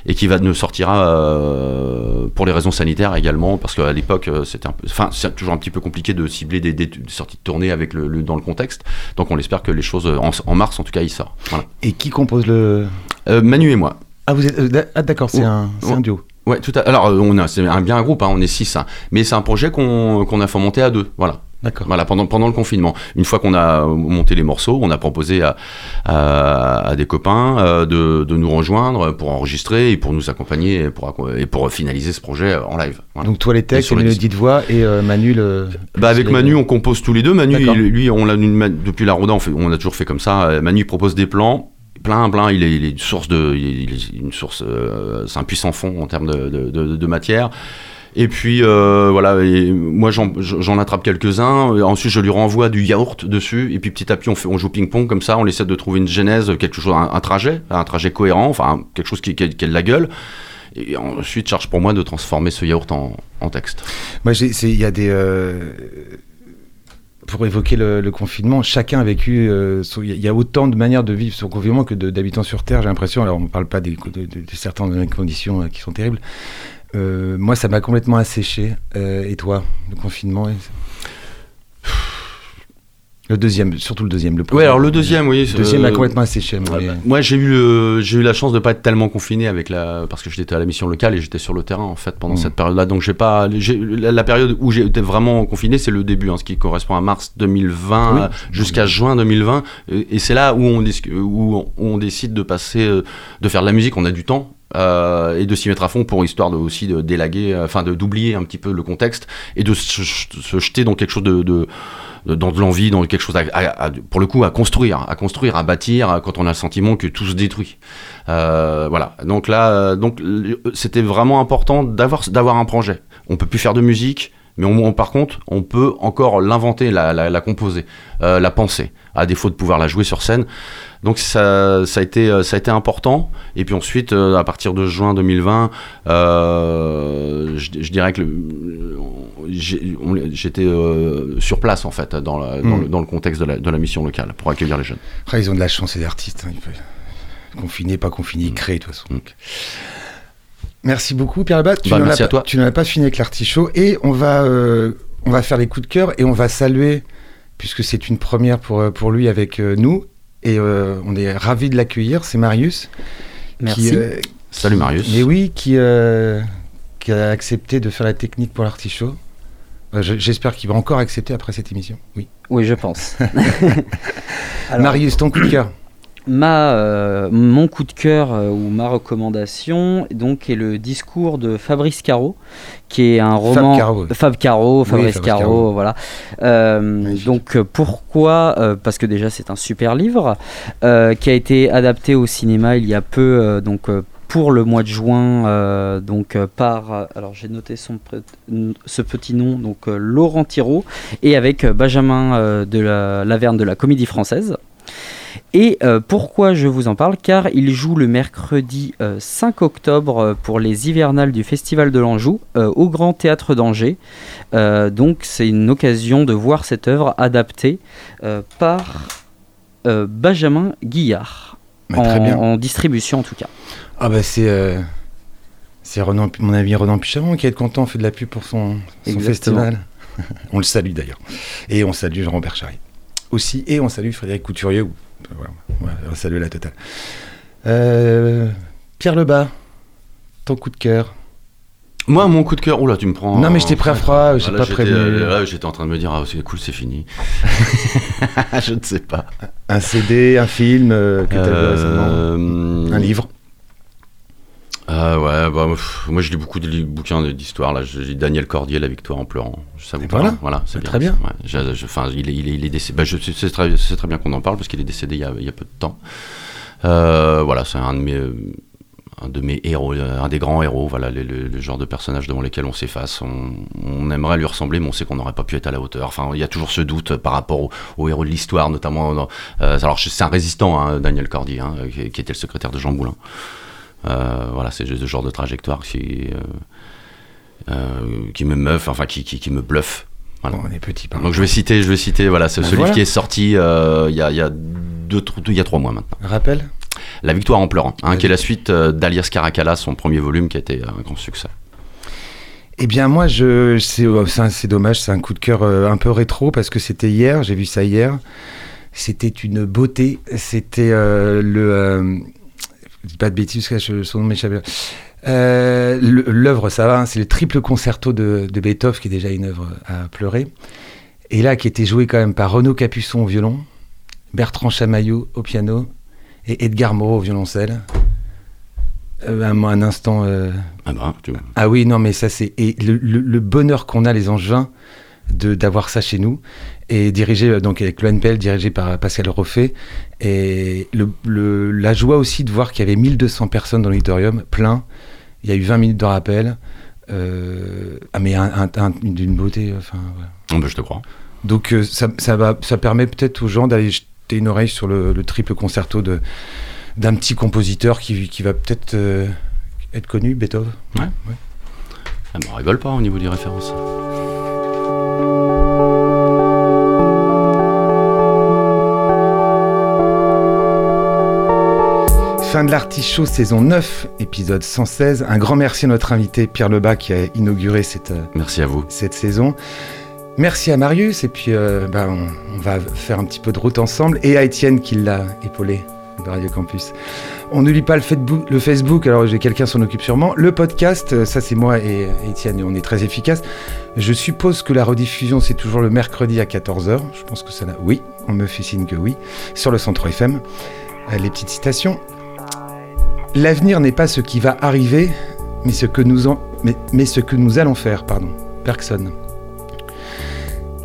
et qui va ne sortira euh, pour les raisons sanitaires également, parce qu'à l'époque euh, c'était un peu, enfin c'est toujours un petit peu compliqué de cibler des, des- des sorties de tournée avec le, le- dans le contexte. Donc on espère que les choses en, en mars en tout cas il sort. Voilà. Et qui compose le. Euh, Manu et moi. Ah, vous êtes. ah, d'accord, c'est un, duo. Ouais, tout à... Alors on a c'est un, bien un groupe, hein, on est six, hein, mais c'est un projet qu'on qu'on a fomenté à deux. Voilà. D'accord. Voilà, pendant, pendant le confinement. Une fois qu'on a monté les morceaux, on a proposé à, à, à des copains euh, de, de nous rejoindre pour enregistrer et pour nous accompagner et pour, et pour finaliser ce projet en live. Voilà. Donc, toi, les textes, les le mélodies de voix et euh, Manu, le. Bah avec les- Manu, on compose tous les deux. Manu, il- lui, on l'a depuis la Roda, on, fait- on a toujours fait comme ça. Euh, Manu propose des plans. Plein, plein, il est, il est une source de, il est une source, euh, c'est un puissant fond en termes de, de, de- de matière. Et puis euh, voilà, moi j'en attrape quelques-uns. Et Ensuite, je lui renvoie du yaourt dessus. Et puis petit à petit, on, fait, on joue ping-pong comme ça. On essaie de trouver une genèse, quelque chose, un, trajet, un trajet cohérent, enfin quelque chose qui, qui, a- de la gueule. Et ensuite, charge pour moi de transformer ce yaourt en, texte. Moi, il y a des. euh, Pour évoquer le, confinement, chacun a vécu. euh, Il y a autant de manières de vivre son confinement que d'habitants sur Terre, j'ai l'impression. Alors, on ne parle pas des, de, certaines conditions euh, qui sont terribles. Euh, moi, ça m'a complètement asséché. Euh, et toi, le confinement et- Le deuxième, surtout le deuxième. Le premier. alors le deuxième, oui. Le deuxième m'a euh, complètement asséché. Ouais, bah, Moi, j'ai eu, le- j'ai eu la chance de pas être tellement confiné avec la, parce que j'étais à la mission locale et j'étais sur le terrain en fait pendant Mm. cette période-là. Donc j'ai pas, la, période où été vraiment confiné, c'est le début, hein, ce qui correspond à mars 2020 Oui. jusqu'à juin 2020. Et, et c'est là où on, où on, où on décide de passer, de faire de la musique. On a du temps. Euh, et de s'y mettre à fond pour histoire de aussi de délaguer, euh, enfin d'oublier un petit peu le contexte et de se, jeter dans quelque chose de, de dans de l'envie, dans quelque chose pour le coup à construire, à construire, à bâtir, quand on a le sentiment que tout se détruit. Euh, voilà. Donc là, euh, donc c'était vraiment important d'avoir d'avoir un projet. On peut plus faire de musique, mais on- par contre, on peut encore l'inventer, la, la, la composer, euh, la penser, à défaut de pouvoir la jouer sur scène. Donc ça, ça a été, euh, ça a été important. Et puis ensuite, euh, à partir de juin 2020, euh, je, je dirais que j'étais euh, sur place en fait, dans, la- dans Mm. le, dans le contexte de la, de la mission locale, pour accueillir les jeunes. Ils ont de la chance, ces artistes. hein, ils peuvent- Confinés, pas confinés, ils créent de toute façon. Mm. Merci beaucoup, Pierre Labat. Tu Bah, merci as à pas- toi. Tu n'en as pas fini avec l'artichaut. Et on va, euh, on va faire les coups de cœur et on va saluer, puisque c'est une première pour, euh, pour lui avec euh, nous. Et euh, on est ravis de l'accueillir. C'est Marius. Merci. Qui, euh, Salut Marius. mais oui, qui, euh, qui a accepté de faire la technique pour l'artichaut. Je- J'espère qu'il va encore accepter après cette émission. Oui. Oui, je pense. [laughs] [laughs] Alors, Marius, ton coup de cœur. Ma, euh, mon coup de cœur euh, ou ma recommandation donc est le discours de Fabrice Caro, qui est un roman. Caro. Fab Caro, Fabrice Fabrice Caro, Caro. voilà. Euh, donc pourquoi Parce que déjà c'est un super livre qui a été adapté au cinéma il y a peu, donc pour le mois de juin, euh, donc euh, par, alors j'ai noté son ce petit nom, donc euh, Laurent Thiraud, et avec Benjamin de la Laverne de la Comédie Française. Et euh, pourquoi je vous en parle? Car il joue le mercredi euh, 5 octobre euh, pour les hivernales du Festival de l'Anjou euh, au Grand Théâtre d'Angers. Euh, donc c'est une occasion de voir cette œuvre adaptée euh, par euh, Benjamin Guillard. Bah, en, très bien. en distribution en tout cas. Ah bah c'est euh, c'est Renan, mon ami Renan Pichamon qui est content, fait de la pub pour son, son festival. [laughs] on le salue d'ailleurs. Et on salue Jean-Robert Charry aussi. Et on salue Frédéric Couturier. Voilà, on salue la totale. Euh, Pierre Lebas, ton coup de cœur. Moi, mon coup de cœur, oula, tu me prends. Non, mais j'étais prêt à froid, j'ai Ah, pas prévenu. euh, Là, j'étais en train de me dire, ah, c'est cool, c'est fini. [laughs] je ne sais pas. Un CD, un film euh, que t'as vu récemment? Un livre Ah ouais, bah, pff, moi je lis beaucoup de li- bouquins d'histoire. Là, je lis Daniel Cordier, La victoire en pleurant. Ça vous parle voilà. Voilà, c'est Bah, très bien. Ouais, je- je- Enfin, il est, il est, il est décédé. Bah, c'est très, bien qu'on en parle parce qu'il est décédé il y a, il y a peu de temps. Euh, voilà, c'est un de mes, un de mes héros, euh, un des grands héros. Voilà, le, le- le genre de personnage devant lesquels on s'efface. On, on aimerait lui ressembler, mais on sait qu'on n'aurait pas pu être à la hauteur. Enfin, il y a toujours ce doute par rapport au, au héros de l'histoire, notamment. Dans, euh, alors, c'est un résistant, hein, Daniel Cordier, hein, qui, qui était le secrétaire de Jean Moulin. Euh, voilà, c'est juste ce genre de trajectoire qui, euh, euh, qui me meuf, enfin qui, qui, qui me bluffe. Voilà. Bon, on est petit, pardon. Donc je vais citer, je vais citer, voilà, c'est Ben ce voilà. livre qui est sorti il y, a, y, a deux, y a trois mois maintenant. Rappel? La victoire en pleurant, hein, qui est la suite d'Alias Caracalla, son premier volume qui a été un grand succès. Eh bien, moi, je, c'est, oh, dommage, c'est un coup de cœur un peu rétro parce que c'était hier, j'ai vu ça hier. C'était une beauté. C'était euh, le. euh, je dis pas de bêtises, parce que son nom m'échappe. Euh, L'œuvre, ça va, hein, c'est le triple concerto de, de Beethoven, qui est déjà une œuvre à pleurer. Et là, qui était joué quand même par Renaud Capuçon au violon, Bertrand Chamaillou au piano et Edgar Moreau au violoncelle. Euh, un, un instant. euh, Ah bah, tu vois. ah oui, non, mais ça c'est et le, le- le bonheur qu'on a les Angevins d'avoir ça chez nous et dirigé euh, donc avec l'ONPL dirigé par Pascal Roffet et le, le- la joie aussi de voir qu'il y avait 1200 personnes dans l'auditorium plein. Il y a eu 20 minutes de rappel. Euh, ah mais un- un- un- d'une beauté. Enfin. Ah bah, je te crois. Donc euh, ça, ça, va, ça permet peut-être aux gens d'aller jeter une oreille sur le, le triple concerto de d'un petit compositeur qui, qui va peut-être euh, être connu, Beethoven. Ouais. Ah, bah, on rigole pas au niveau des références. Fin de l'artichaut saison 9, épisode 116. Un grand merci à notre invité Pierre Lebas qui a inauguré cette, euh, Merci à vous. cette saison. Merci à Marius et puis euh, bah, on, on va faire un petit peu de route ensemble et à Étienne qui l'a épaulé de Radio Campus. On n'oublie pas le, Facebook- le Facebook, alors j'ai quelqu'un s'en occupe sûrement. Le podcast, euh, ça c'est moi et Étienne et on est très efficace. Je suppose que la rediffusion c'est toujours le mercredi à 14h. Je pense que ça n'a... Oui, on me fait signe que oui. Sur le centre FM. Les petites citations. L'avenir n'est pas ce qui va arriver, mais ce que nous, en- mais, mais ce que nous allons faire, pardon. Bergson.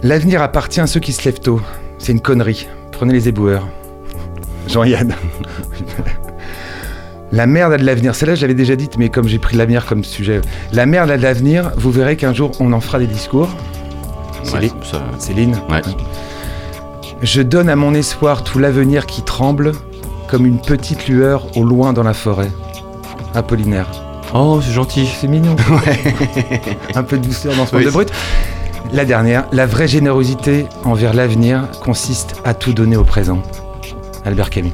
L'avenir appartient à ceux qui se lèvent tôt. C'est une connerie. Prenez les éboueurs. Jean-Yann. [laughs] La merde a de l'avenir. Celle-là, je l'avais déjà dite, mais comme j'ai pris l'avenir comme sujet. La merde a de l'avenir. Vous verrez qu'un jour, on en fera des discours. Céline. Céline. ouais. Je donne à mon espoir tout l'avenir qui tremble, comme une petite lueur au loin dans la forêt. Apollinaire. Oh, c'est gentil. C'est mignon. [laughs] Un peu de douceur dans ce Oui, monde de brut. La dernière, la vraie générosité envers l'avenir consiste à tout donner au présent. Albert Camus.